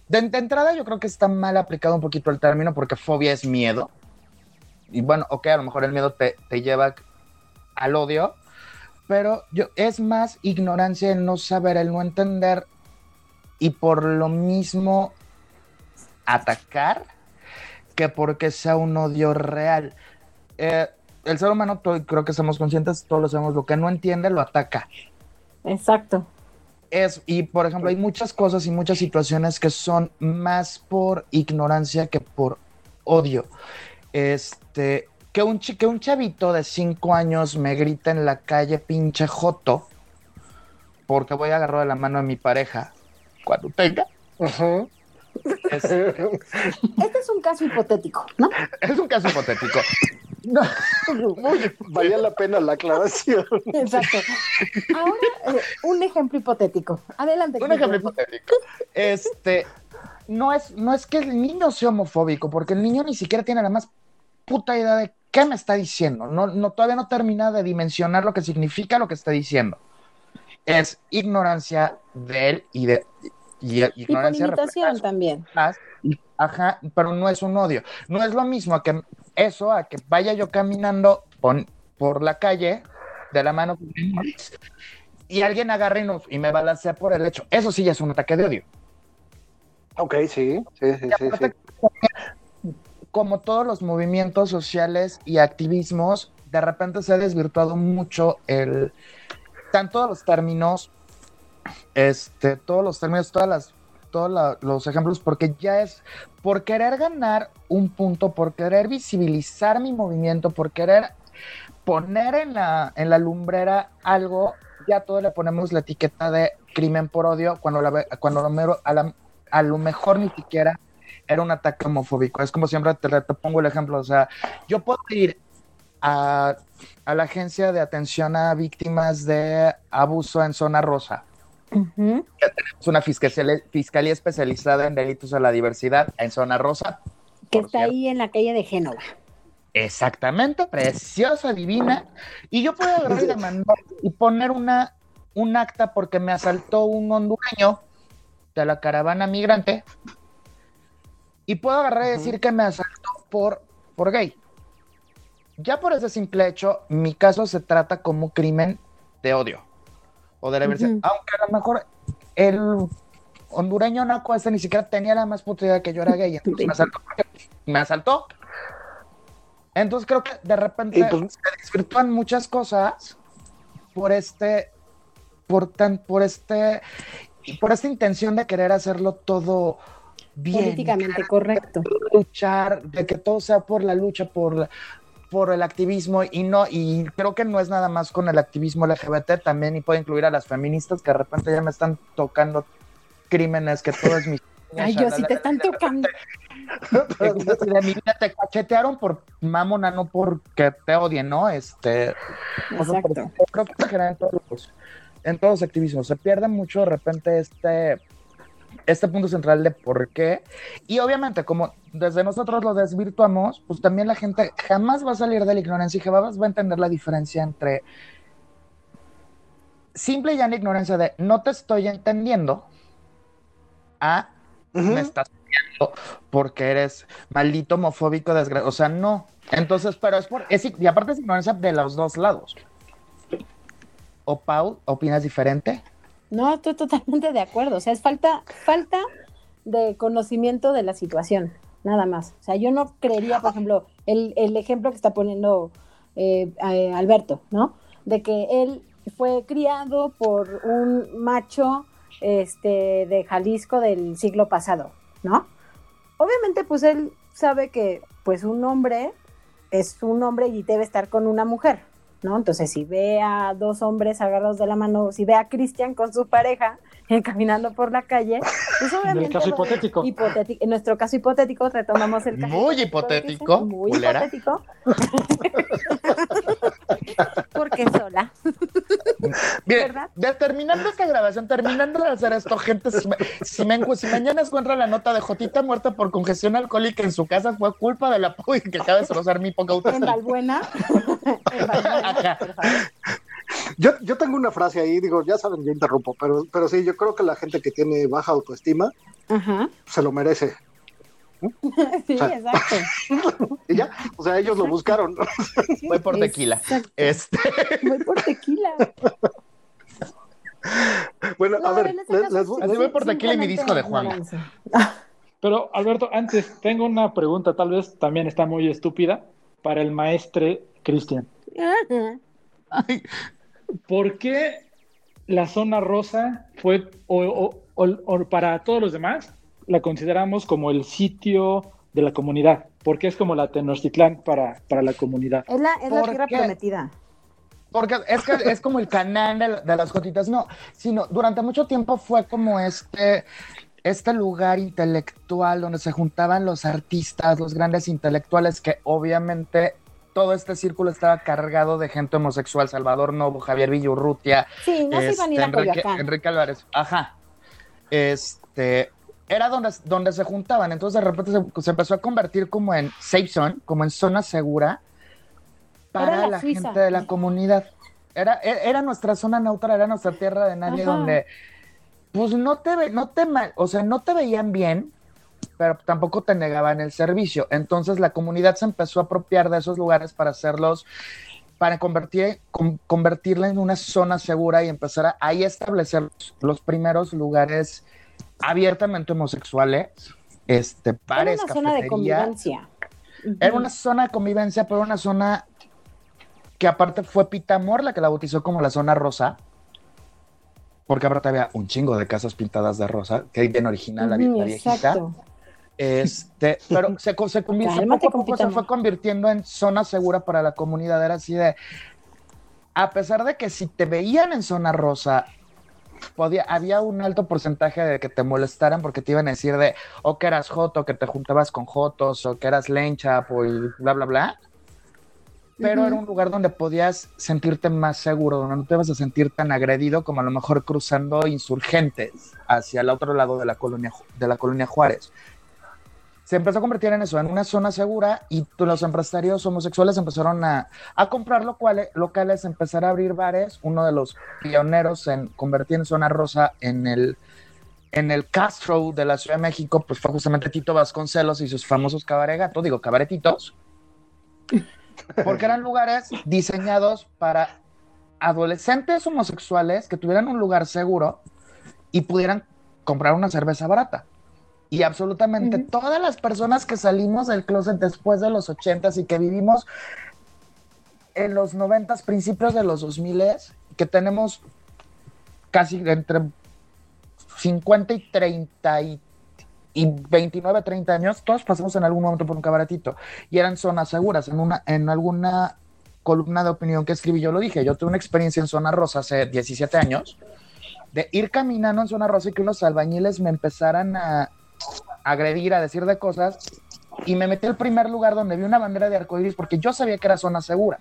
Speaker 4: De, entrada yo creo que está mal aplicado un poquito el término porque fobia es miedo. y bueno, ok, a lo mejor el miedo te, te lleva al odio, pero yo, es más ignorancia el no saber, el no entender y por lo mismo atacar que porque sea un odio real. Eh, el ser humano, creo que somos conscientes, todos lo sabemos, lo que no entiende lo ataca.
Speaker 3: Exacto.
Speaker 4: Es, y por ejemplo, hay muchas cosas y muchas situaciones que son más por ignorancia que por odio. Este, que un, que un chavito de cinco años me grita en la calle pinche joto porque voy a agarrar de la mano a mi pareja cuando tenga. *laughs*
Speaker 3: Este es un caso hipotético, ¿no?
Speaker 4: Es un caso hipotético.
Speaker 1: No. *laughs* Vaya la pena la aclaración.
Speaker 3: Exacto. Ahora, eh, un ejemplo hipotético. Adelante.
Speaker 4: Un ejemplo hipotético. Este, no es, no es que el niño sea homofóbico, porque el niño ni siquiera tiene la más puta idea de qué me está diciendo. No, no, todavía no termina de dimensionar lo que significa lo que está diciendo. Es ignorancia de él y de y, ignorancia
Speaker 3: limitación también.
Speaker 4: ajá, pero no es un odio. No es lo mismo que eso, a que vaya yo caminando por la calle de la mano y alguien agarre y, nos, y me balancea por el hecho. Eso sí ya es un ataque de odio.
Speaker 1: Ok, sí, sí, sí, sí,
Speaker 4: Como todos los movimientos sociales y activismos, de repente se ha desvirtuado mucho el tanto los términos este, todos los términos, todas las, todos los ejemplos, porque ya es por querer ganar un punto, por querer visibilizar mi movimiento, por querer poner en la, en la lumbrera algo, ya todo le ponemos la etiqueta de crimen por odio, cuando, la, cuando lo, a, a lo mejor ni siquiera era un ataque homofóbico. Es como siempre te, te pongo el ejemplo, o sea, yo puedo ir a, a, la agencia de atención a víctimas de abuso en zona rosa tenemos una fiscalía, especializada en delitos a la diversidad en zona rosa.
Speaker 3: Que está ahí en la calle de Génova.
Speaker 4: Exactamente, preciosa, divina. Y yo puedo agarrar y demandar y poner una, un acta porque me asaltó un hondureño de la caravana migrante. Y puedo agarrar y decir que me asaltó por, por gay. Ya por ese simple hecho, mi caso se trata como crimen de odio o de la aunque a lo mejor el hondureño naco este ni siquiera tenía la más puta idea que yo era gay, *laughs* entonces me asaltó, me asaltó. Entonces creo que de repente pues, se desvirtúan muchas cosas por este, por tan, por este, por esta intención de querer hacerlo todo bien.
Speaker 3: Políticamente correcto.
Speaker 4: Luchar, de que todo sea por la lucha, por, por el activismo y no, y creo que no es nada más con el activismo LGBT, también y puede incluir a las feministas que de repente ya me están tocando crímenes que todo es mi... *laughs*
Speaker 3: Ay, yo sí te están tocando. *laughs*
Speaker 4: de mi vida te cachetearon por mamona, no porque te odien, ¿no? Este,
Speaker 3: Exacto.
Speaker 4: creo que en todos, en todos los activismos. Se pierde mucho de repente este este punto central de por qué. Y obviamente, como desde nosotros lo desvirtuamos, pues también la gente jamás va a salir de la ignorancia y jamás va a entender la diferencia entre simple y llana ignorancia de no te estoy entendiendo a me estás viendo porque eres maldito homofóbico desgraciado. O sea, no. Entonces, pero es por. y aparte es ignorancia de los dos lados. ¿O Paul, opinas diferente?
Speaker 3: No, estoy totalmente de acuerdo. O sea, es falta, falta de conocimiento de la situación, nada más. O sea, yo no creería, por ejemplo, el, ejemplo que está poniendo eh, Alberto, ¿no? De que él fue criado por un macho este, de Jalisco del siglo pasado, ¿no? Obviamente, pues él sabe que pues un hombre es un hombre y debe estar con una mujer, ¿no? Entonces, si ve a dos hombres agarrados de la mano, si ve a Cristian con su pareja eh, caminando por la calle, pues obviamente...
Speaker 2: En caso hipotético.
Speaker 3: En nuestro caso hipotético, retomamos el caso.
Speaker 4: Muy hipotético.
Speaker 3: muy hipotético. *laughs* Porque sola. *laughs*
Speaker 4: Bien, terminando esta grabación, terminando de hacer esto, gente, si, si, mañana encuentra la nota de Jotita muerta por congestión alcohólica en su casa, fue culpa de la *laughs* puy que acaba de solozar mi poca autoestima.
Speaker 3: En Valbuena. *laughs* en
Speaker 1: Valbuena yo, yo tengo una frase ahí, digo, ya saben, yo interrumpo, pero, pero sí, yo creo que la gente que tiene baja autoestima se lo merece. *laughs*
Speaker 3: sí, exacto. *laughs*
Speaker 1: y ya, o sea, ellos lo buscaron. *laughs*
Speaker 4: Voy por tequila. Este.
Speaker 3: Voy por tequila.
Speaker 1: bueno, a ver,
Speaker 4: les, voy por tequila y mi disco de Juan.
Speaker 2: Pero, Alberto, antes tengo una pregunta, tal vez también está muy estúpida, para el maestre Cristian. ¿Por qué la zona rosa fue, o, para todos los demás, la consideramos como el sitio de la comunidad? Porque es como la Tenochtitlán para, para la comunidad.
Speaker 3: Es la, es la tierra prometida.
Speaker 4: Porque es, que es como el canal de, las gotitas, no, sino durante mucho tiempo fue como este, este lugar intelectual donde se juntaban los artistas, los grandes intelectuales, que obviamente todo este círculo estaba cargado de gente homosexual, Salvador Novo, Javier Villurrutia,
Speaker 3: sí, no este,
Speaker 4: Enrique, Enrique Álvarez, ajá, este, era donde, donde se juntaban, entonces de repente se, empezó a convertir como en safe zone, como en zona segura, para la, gente de la comunidad. Era, e, era nuestra zona neutra, era nuestra tierra de nadie donde pues no te no te o sea, no te veían bien, pero tampoco te negaban el servicio. Entonces la comunidad se empezó a apropiar de esos lugares para hacerlos para convertir, convertirla en una zona segura y empezar a ahí establecer los primeros lugares abiertamente homosexuales, este, bares, Era una zona de convivencia. Era una zona de convivencia, pero una zona que aparte fue Pitamor la que la bautizó como la zona rosa, porque aparte había un chingo de casas pintadas de rosa, que bien original la, viejita. Este, pero *laughs* se, se, poco se fue convirtiendo en zona segura para la comunidad. Era así de, a pesar de que si te veían en zona rosa, podía, había un alto porcentaje de que te molestaran porque te iban a decir de, o que eras joto, que te juntabas con jotos, o que eras lencha, y bla, bla, bla pero era un lugar donde podías sentirte más seguro, donde no te vas a sentir tan agredido como a lo mejor cruzando insurgentes hacia el otro lado de la colonia, de la colonia Juárez. Se empezó a convertir en eso, en una zona segura y los empresarios homosexuales empezaron a, comprar locales, locales, empezar a abrir bares. Uno de los pioneros en convertir en zona rosa en el, Castro de la Ciudad de México, pues fue justamente Tito Vasconcelos y sus famosos cabaret digo, cabaretitos porque eran lugares diseñados para adolescentes homosexuales que tuvieran un lugar seguro y pudieran comprar una cerveza barata. Y absolutamente todas las personas que salimos del closet después de los ochentas y que vivimos en los noventas, principios de los 2000 que tenemos casi entre 50 y 30 y y 29, 30 años, todos pasamos en algún momento por un cabaretito y eran zonas seguras. En, una, en alguna columna de opinión que escribí yo lo dije, yo tuve una experiencia en Zona Rosa hace 17 años de ir caminando en Zona Rosa y que unos albañiles me empezaran a agredir, a decir de cosas y me metí al primer lugar donde vi una bandera de arcoíris porque yo sabía que era zona segura.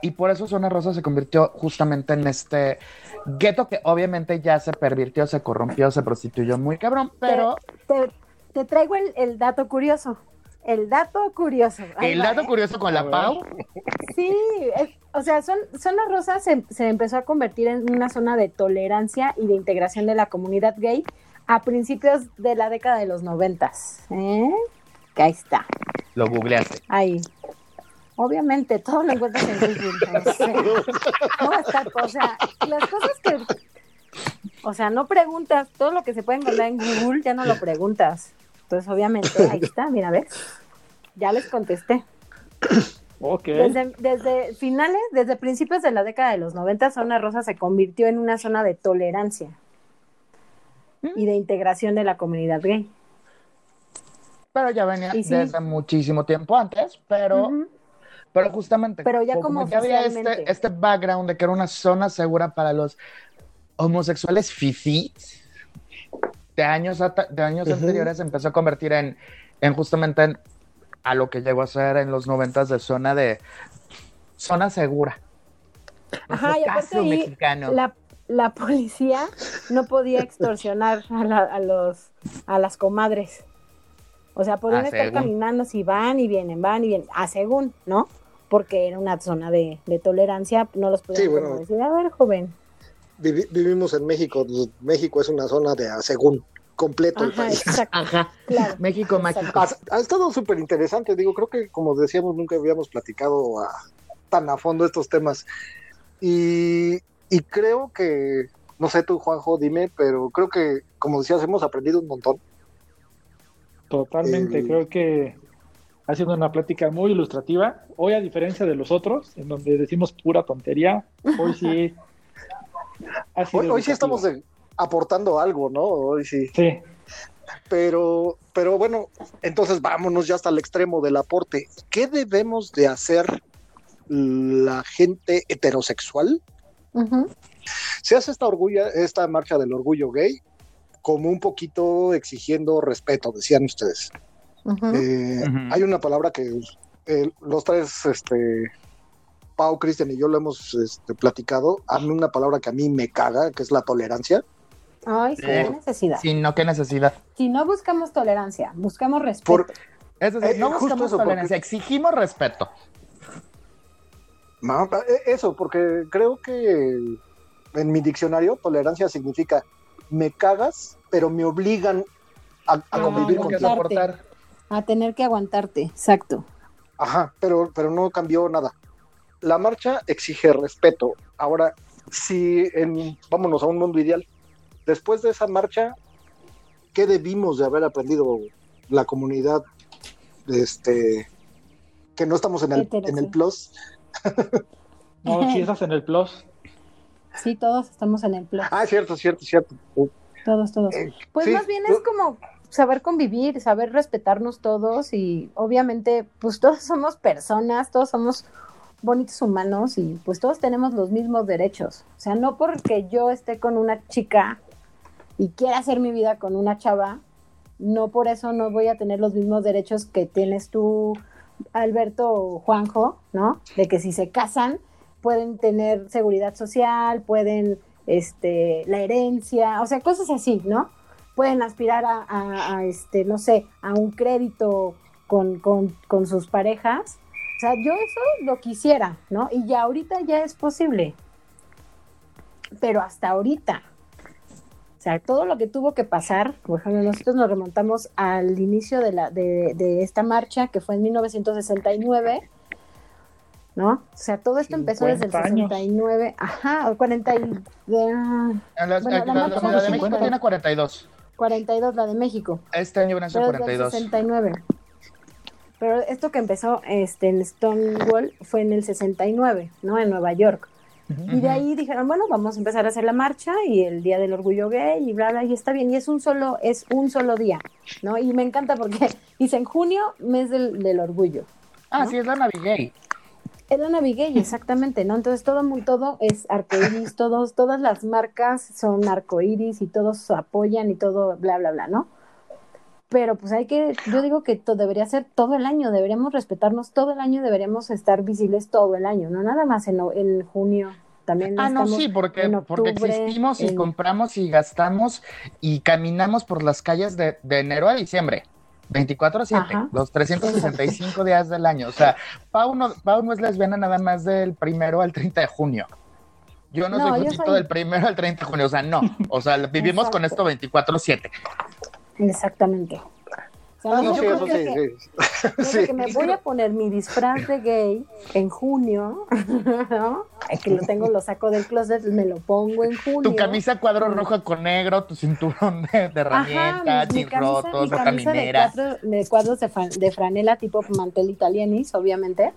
Speaker 4: Y por eso Zona Rosa se convirtió justamente en este gueto que obviamente ya se pervirtió, se corrompió, se prostituyó muy cabrón, pero...
Speaker 3: Te, traigo el, dato curioso. El dato curioso.
Speaker 4: el dato ¿eh? curioso con la Pau.
Speaker 3: Sí, o sea, son, Zona Rosa se, se, empezó a convertir en una zona de tolerancia y de integración de la comunidad gay a principios de la década de los noventas. ¿eh? Que ahí está.
Speaker 4: Lo googleaste.
Speaker 3: Ahí. Obviamente, todo lo encuentras en Google. No, está, o sea, las cosas que. O sea, no preguntas. Todo lo que se puede encontrar en Google ya no lo preguntas. Entonces, obviamente, ahí está, mira, ¿ves? Ya les contesté.
Speaker 2: Okay.
Speaker 3: Desde, desde, finales, desde principios de la década de los 90, Zona Rosa se convirtió en una zona de tolerancia y de integración de la comunidad gay.
Speaker 4: Pero ya venía desde muchísimo tiempo antes, pero pero justamente,
Speaker 3: Pero ya como, ya
Speaker 4: había este, este background de que era una zona segura para los homosexuales fifi de años, de años anteriores empezó a convertir en, en justamente a lo que llegó a ser en los noventas de zona de zona segura.
Speaker 3: Ajá, y aparte mexicano. La, la, policía no podía extorsionar a, a, los, a las comadres. O sea, podían ah, estar caminando si van y vienen, van y vienen, a según, ¿no? Porque era una zona de, tolerancia, no los podían decir, a ver, joven.
Speaker 1: vivimos en México, México es una zona de a según. completo el país.
Speaker 4: Ajá. Claro. México mágico.
Speaker 1: Ha, estado súper interesante, digo, creo que como decíamos, nunca habíamos platicado tan a fondo estos temas. Y, y creo que, no sé tú, Juanjo, dime, pero creo que, como decías, hemos aprendido un montón.
Speaker 2: Totalmente, eh, creo que ha sido una plática muy ilustrativa. Hoy, a diferencia de los otros, en donde decimos pura tontería, hoy sí.
Speaker 1: hoy, sí estamos aportando algo, ¿no? Hoy sí.
Speaker 2: Sí.
Speaker 1: Pero, pero bueno, entonces vámonos ya hasta el extremo del aporte. ¿Qué debemos de hacer la gente heterosexual? Se hace esta orgullo, esta marcha del orgullo gay como un poquito exigiendo respeto, decían ustedes. Eh, hay una palabra que eh, los tres, este, Pau, Cristian y yo lo hemos este, platicado. A mí una palabra que a mí me caga, que es la tolerancia.
Speaker 3: Ay, sí, qué necesidad.
Speaker 4: Sí, no, qué necesidad.
Speaker 3: Si no buscamos tolerancia, buscamos respeto.
Speaker 4: es decir, eh, no buscamos tolerancia, exigimos respeto.
Speaker 1: Eso, porque creo que en mi diccionario tolerancia significa me cagas, pero me obligan a,
Speaker 3: a
Speaker 1: convivir con
Speaker 3: soportar. A tener que aguantarte, exacto.
Speaker 1: Ajá, pero, pero no cambió nada. La marcha exige respeto. Ahora, si en, vámonos a un mundo ideal, después de esa marcha, ¿qué debimos de haber aprendido la comunidad? Este, que no estamos en el, en el plus. *laughs*
Speaker 2: no, si *laughs* estás en el plus.
Speaker 3: Sí, todos estamos en el plus.
Speaker 1: Ah, cierto, cierto, cierto.
Speaker 3: Todos, todos. Eh, pues más bien es como saber convivir, saber respetarnos todos y obviamente pues *laughs* todos somos personas, todos somos bonitos humanos y pues todos tenemos los mismos derechos. O sea, no porque yo esté con una chica y quiera hacer mi vida con una chava, no por eso no voy a tener los mismos derechos que tienes tú, Alberto Juanjo, ¿no? De que si se casan pueden tener seguridad social, pueden, este, la herencia, o sea, cosas así, ¿no? pueden aspirar a, este, no sé, a un crédito con, con, sus parejas. O sea, yo eso lo quisiera, ¿no? Y ya ahorita ya es posible. Pero hasta ahorita. O sea, todo lo que tuvo que pasar, por ejemplo, nosotros nos remontamos al inicio de, la, de, de esta marcha, que fue en 1969, ¿no? O sea, todo esto empezó desde el 69, ajá, 40 y... De,
Speaker 4: la, bueno, la, la de México tiene 42.
Speaker 3: 42, la de México.
Speaker 4: Este año van a ser 42.
Speaker 3: 69. Pero esto que empezó este, en Stonewall fue en el 69, ¿no? En Nueva York. Y de ahí dijeron, bueno, vamos a empezar a hacer la marcha y el Día del Orgullo Gay y bla, bla, y está bien. Y es un solo, es un solo día, ¿no? Y me encanta porque *laughs* dice en junio, mes del, del orgullo.
Speaker 4: Ah, sí, es la Navigay.
Speaker 3: Es la Navigay, exactamente, ¿no? Entonces todo, todo es arcoíris, todos, todas las marcas son arcoíris y todos apoyan y todo, bla, bla, bla, ¿no? Pero pues hay que, yo digo que todo debería ser todo el año, deberíamos respetarnos todo el año, deberíamos estar visibles todo el año, no nada más en, en junio. También
Speaker 4: ah, no, sí, porque, porque existimos y compramos y gastamos y caminamos por las calles de, de enero a diciembre. 24 a 7, los 365 días del año. O sea, Pau no, Pau no es lesbiana nada más del primero al 30 de junio. Yo no, soy justito del primero al 30 de junio, o sea, no. O sea, vivimos con esto 24-7.
Speaker 3: Exactamente. Ah, yo creo que, que me voy a poner mi disfraz de gay en junio, *laughs* ¿no? que lo tengo, lo saco del closet, me lo pongo en junio.
Speaker 4: Tu camisa cuadro roja con negro, tu cinturón de, de herramienta, rotos, caminera.
Speaker 3: De, cuadros de, franela tipo mantel italianis, obviamente.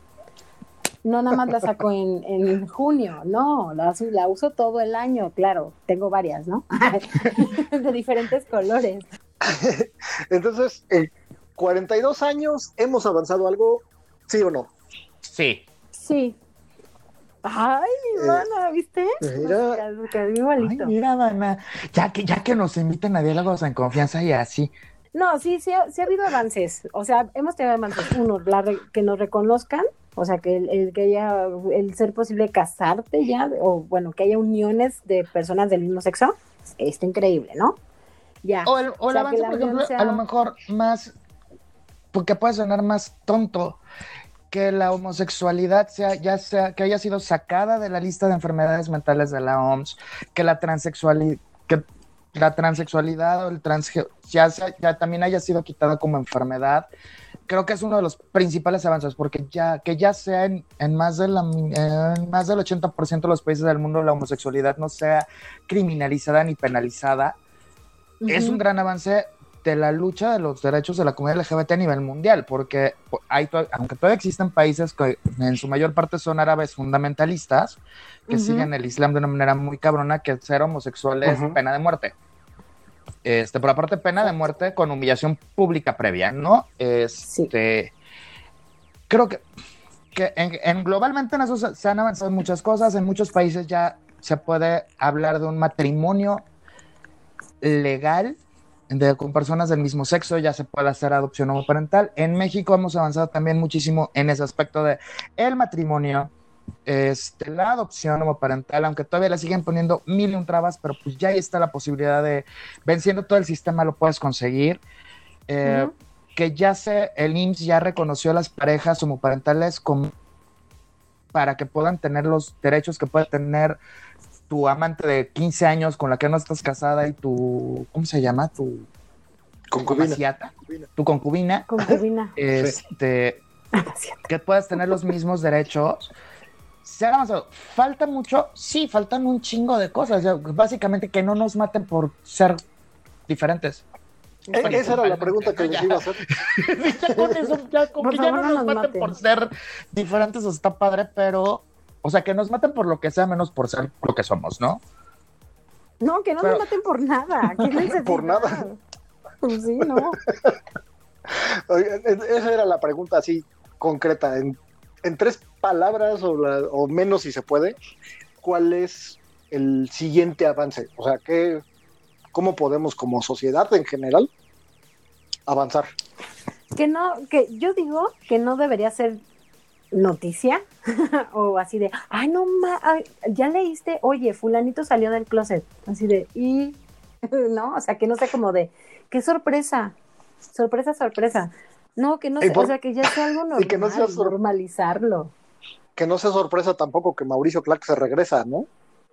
Speaker 3: No nada más la saco en, en junio, no, la, la uso todo el año, claro, tengo varias, ¿no? *laughs* de diferentes colores. *laughs*
Speaker 1: Entonces, en 42 años, ¿hemos avanzado algo? ¿Sí o no?
Speaker 4: Sí.
Speaker 3: Sí. Ay, mi hermana, eh, ¿viste? Mira,
Speaker 4: Ay, mira, Dana. Ya que, ya que nos inviten a diálogos en confianza y así.
Speaker 3: No, sí, sí, sí ha habido avances. O sea, hemos tenido avances. Uno, que nos reconozcan, o sea, que el, que haya, el ser posible casarte ya, o bueno, que haya uniones de personas del mismo sexo, está increíble, ¿no?
Speaker 4: O el, o avance, por ejemplo, a lo mejor más, porque puede sonar más tonto, que la homosexualidad sea, ya sea, que haya sido sacada de la lista de enfermedades mentales de la OMS, que la transexualidad, que la transexualidad o el trans ya, ya también haya sido quitada como enfermedad, creo que es uno de los principales avances, porque ya que ya sea en, más, de la, más del 80% de los países del mundo la homosexualidad no sea criminalizada ni penalizada, es un gran avance de la lucha de los derechos de la comunidad LGBT a nivel mundial, porque hay aunque todavía existen países que en su mayor parte son árabes fundamentalistas, que siguen el Islam de una manera muy cabrona, que ser homosexual es pena de muerte. Este, por aparte, pena de muerte con humillación pública previa, ¿no? Este, Creo que, que en, globalmente en eso se han avanzado muchas cosas. En muchos países ya se puede hablar de un matrimonio legal con personas del mismo sexo, ya se puede hacer adopción homoparental. En México hemos avanzado también muchísimo en ese aspecto de el matrimonio, este, la adopción homoparental, aunque todavía le siguen poniendo mil y un trabas, pero pues ya ahí está la posibilidad de, venciendo todo el sistema, lo puedes conseguir. Eh, que ya se, el IMSS ya reconoció a las parejas homoparentales como para que puedan tener los derechos que puede tener tu amante de 15 años con la que no estás casada y tu, ¿cómo se llama? Tu
Speaker 1: concubina.
Speaker 4: Tu concubina.
Speaker 3: Concubina. *laughs*
Speaker 4: Este, que puedas tener los mismos derechos. Se ha avanzado. ¿Falta mucho? Sí, faltan un chingo de cosas. Básicamente que no nos maten por ser diferentes.
Speaker 1: Eh, esa era la pregunta que *laughs* les iba a hacer. *laughs*
Speaker 4: con eso, ya, con que ya no nos, maten, por ser diferentes, está padre, pero o sea, que nos maten por lo que sea, menos por ser lo que somos, ¿no?
Speaker 3: No, que no nos maten por nada. *laughs*
Speaker 1: por nada.
Speaker 3: Pues sí, ¿no? *laughs*
Speaker 1: esa era la pregunta así concreta. En, tres palabras o, menos si se puede, ¿cuál es el siguiente avance? O sea, ¿qué, ¿cómo podemos como sociedad en general avanzar?
Speaker 3: Que no, que yo digo que no debería ser noticia *laughs* o así de, ay, no, ma ya leíste, oye, fulanito salió del closet, así de, y, *laughs* no, o sea, que no sea como de, qué sorpresa, sorpresa, sorpresa. No, que no sea, o sea, que ya sea algo *laughs* normal, que no sea normalizarlo.
Speaker 1: Que no sea sorpresa tampoco que Mauricio Clark se regresa, ¿no?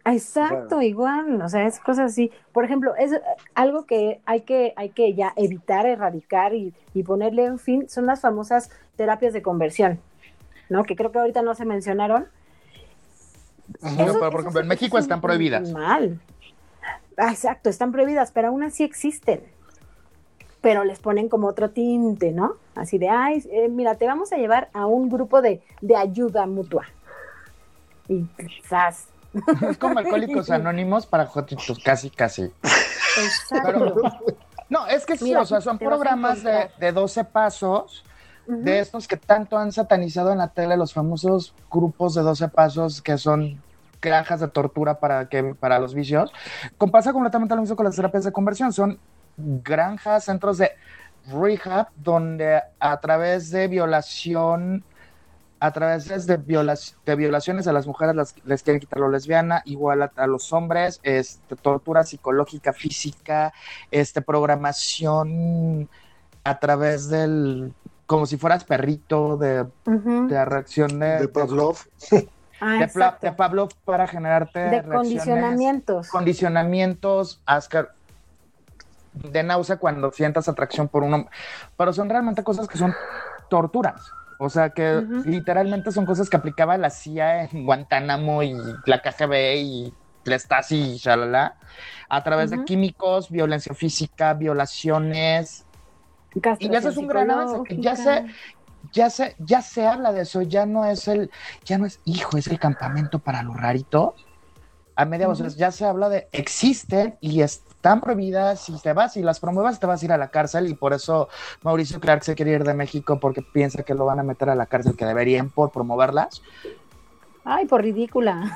Speaker 3: Exacto, igual, o sea, es cosas así. Por ejemplo, es algo que hay que, hay que ya evitar, erradicar y, y ponerle en fin, son las famosas terapias de conversión. ¿No? Que creo que ahorita no se mencionaron.
Speaker 4: pero por ejemplo, en México están prohibidas.
Speaker 3: Mal. Ah, exacto, están prohibidas, pero aún así existen. Pero les ponen como otro tinte, ¿no? Así de, ay, eh, mira, te vamos a llevar a un grupo de, ayuda mutua. Y quizás.
Speaker 4: Es como alcohólicos *laughs* anónimos para jotitos, casi, casi. Exacto. no, es que sí, o sea, son programas de, de 12 pasos de estos que tanto han satanizado en la tele los famosos grupos de 12 pasos que son granjas de tortura para, que, para los vicios, pasa completamente lo mismo con las terapias de conversión. Son granjas, centros de rehab, donde a través de violación, a través de, de violaciones a las mujeres les quieren quitar lo lesbiana, igual a, a, los hombres, este, tortura psicológica, física, este, programación a través del como si fueras perrito de, de reacción de,
Speaker 1: de Pavlov. *laughs*
Speaker 3: Ah,
Speaker 4: de, Pavlov para generarte
Speaker 3: de condicionamientos.
Speaker 4: Condicionamientos, Ascar, de náusea cuando sientas atracción por uno. Pero son realmente cosas que son torturas. O sea que literalmente son cosas que aplicaba la CIA en Guantánamo y la KGB y la Stasi y shalala, a través de químicos, violencia física, violaciones, y ya es un gran avance, ya se, ya se, ya se habla de eso, ya no es el, ya no es, hijo, es el campamento para los raritos. A media voz, ya se habla de existen y están prohibidas, si te vas y las promuevas te vas a ir a la cárcel y por eso Mauricio Clark se quiere ir de México porque piensa que lo van a meter a la cárcel, que deberían por promoverlas.
Speaker 3: Ay, por ridícula.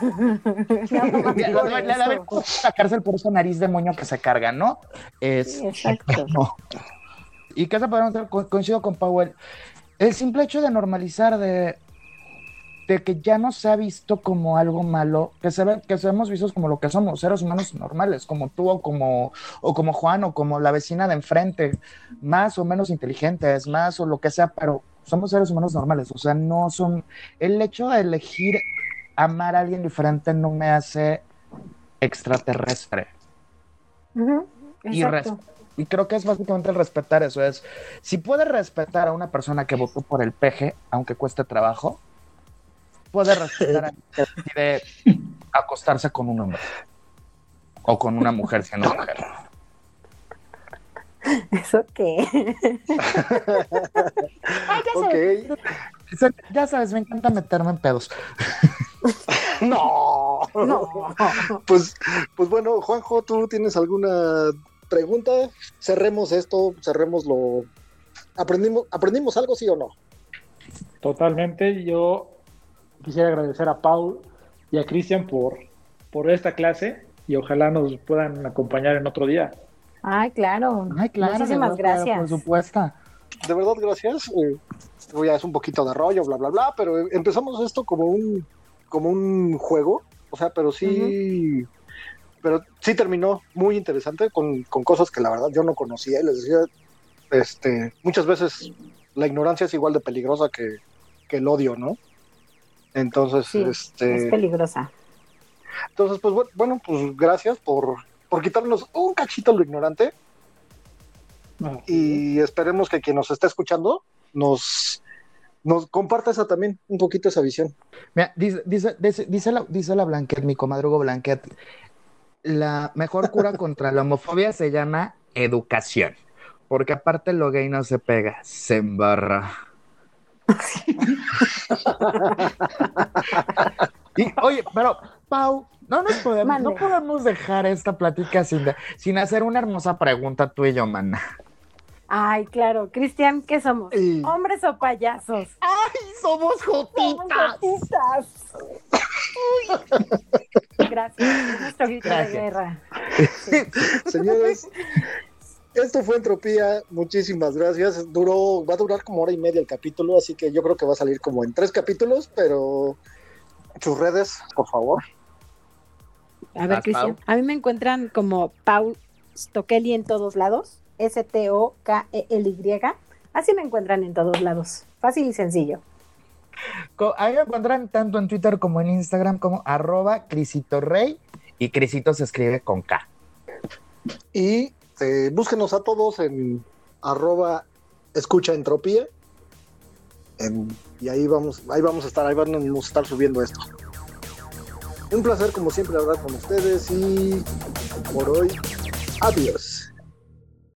Speaker 4: La cárcel por esa nariz de moño que se carga, ¿no? Es,
Speaker 3: exacto.
Speaker 4: ¿Y se podemos hacer? Coincido con Powell. El simple hecho de normalizar, de, de que ya no se ha visto como algo malo, que se ve, que seamos vistos como lo que somos, seres humanos normales, como tú o como, o como Juan o como la vecina de enfrente, más o menos inteligentes, más o lo que sea, pero somos seres humanos normales, o sea, no son, el hecho de elegir amar a alguien diferente no me hace extraterrestre. y, y, creo que es básicamente el respetar eso. Es, si puedes respetar a una persona que votó por el peje, aunque cueste trabajo, puede respetar a que decide acostarse con un hombre o con una mujer siendo mujer.
Speaker 3: ¿Eso qué?
Speaker 4: ya, ya sabes, me encanta meterme en pedos. *laughs*
Speaker 1: no. no. Pues, pues bueno, Juanjo, ¿tú tienes alguna pregunta? Cerremos esto, cerremos lo. ¿Aprendimos, ¿Aprendimos algo, sí o no?
Speaker 2: Totalmente. Yo quisiera agradecer a Paul y a Cristian por, por esta clase y ojalá nos puedan acompañar en otro día.
Speaker 3: Ay, claro.
Speaker 4: Ay, claro.
Speaker 3: Muchísimas gracias.
Speaker 4: por supuesto.
Speaker 1: De verdad, gracias. Eh, ya es un poquito de rollo, bla, bla, bla, pero empezamos esto como un, como un juego, o sea, pero sí, pero sí terminó muy interesante con, con, cosas que la verdad yo no conocía y les decía, este, muchas veces la ignorancia es igual de peligrosa que, que el odio, ¿no? Entonces, este...
Speaker 3: Es peligrosa.
Speaker 1: Entonces, pues bueno, pues gracias por, por quitarnos un cachito lo ignorante. Y esperemos que quien nos esté escuchando nos, nos comparta esa también, un poquito esa visión.
Speaker 4: Mira, dice, dice, dice, la, dice la Blanquet, mi comadrugo Blanquet, la mejor cura *laughs* contra la homofobia se llama educación. Porque aparte lo gay no se pega, se embarra. *laughs* y, oye, pero Pau, no nos podemos, no podemos dejar esta plática sin, sin hacer una hermosa pregunta tú y yo, mana.
Speaker 3: Ay, claro. Cristian, ¿qué somos? ¿Hombres o payasos?
Speaker 4: ¡Ay, somos jotitas!
Speaker 3: Gracias. Es nuestro grito de guerra. *laughs*
Speaker 1: Señores, esto fue Entropía, muchísimas gracias. Duró, va a durar como hora y media el capítulo, así que yo creo que va a salir como en tres capítulos, pero sus redes, por favor.
Speaker 3: A ver, Cristian, a mí me encuentran como Paul Stokely en todos lados, S-T-O-K-E-L-Y. Así me encuentran en todos lados. Fácil y sencillo.
Speaker 4: A mí me tanto en Twitter como en Instagram como arroba Crisito Rey y Crisito se escribe con K.
Speaker 1: Y este, búsquenos a todos en arroba escucha entropía. y ahí vamos, ahí vamos a estar, ahí vamos a estar subiendo esto. Un placer como siempre hablar con ustedes y por hoy, adiós.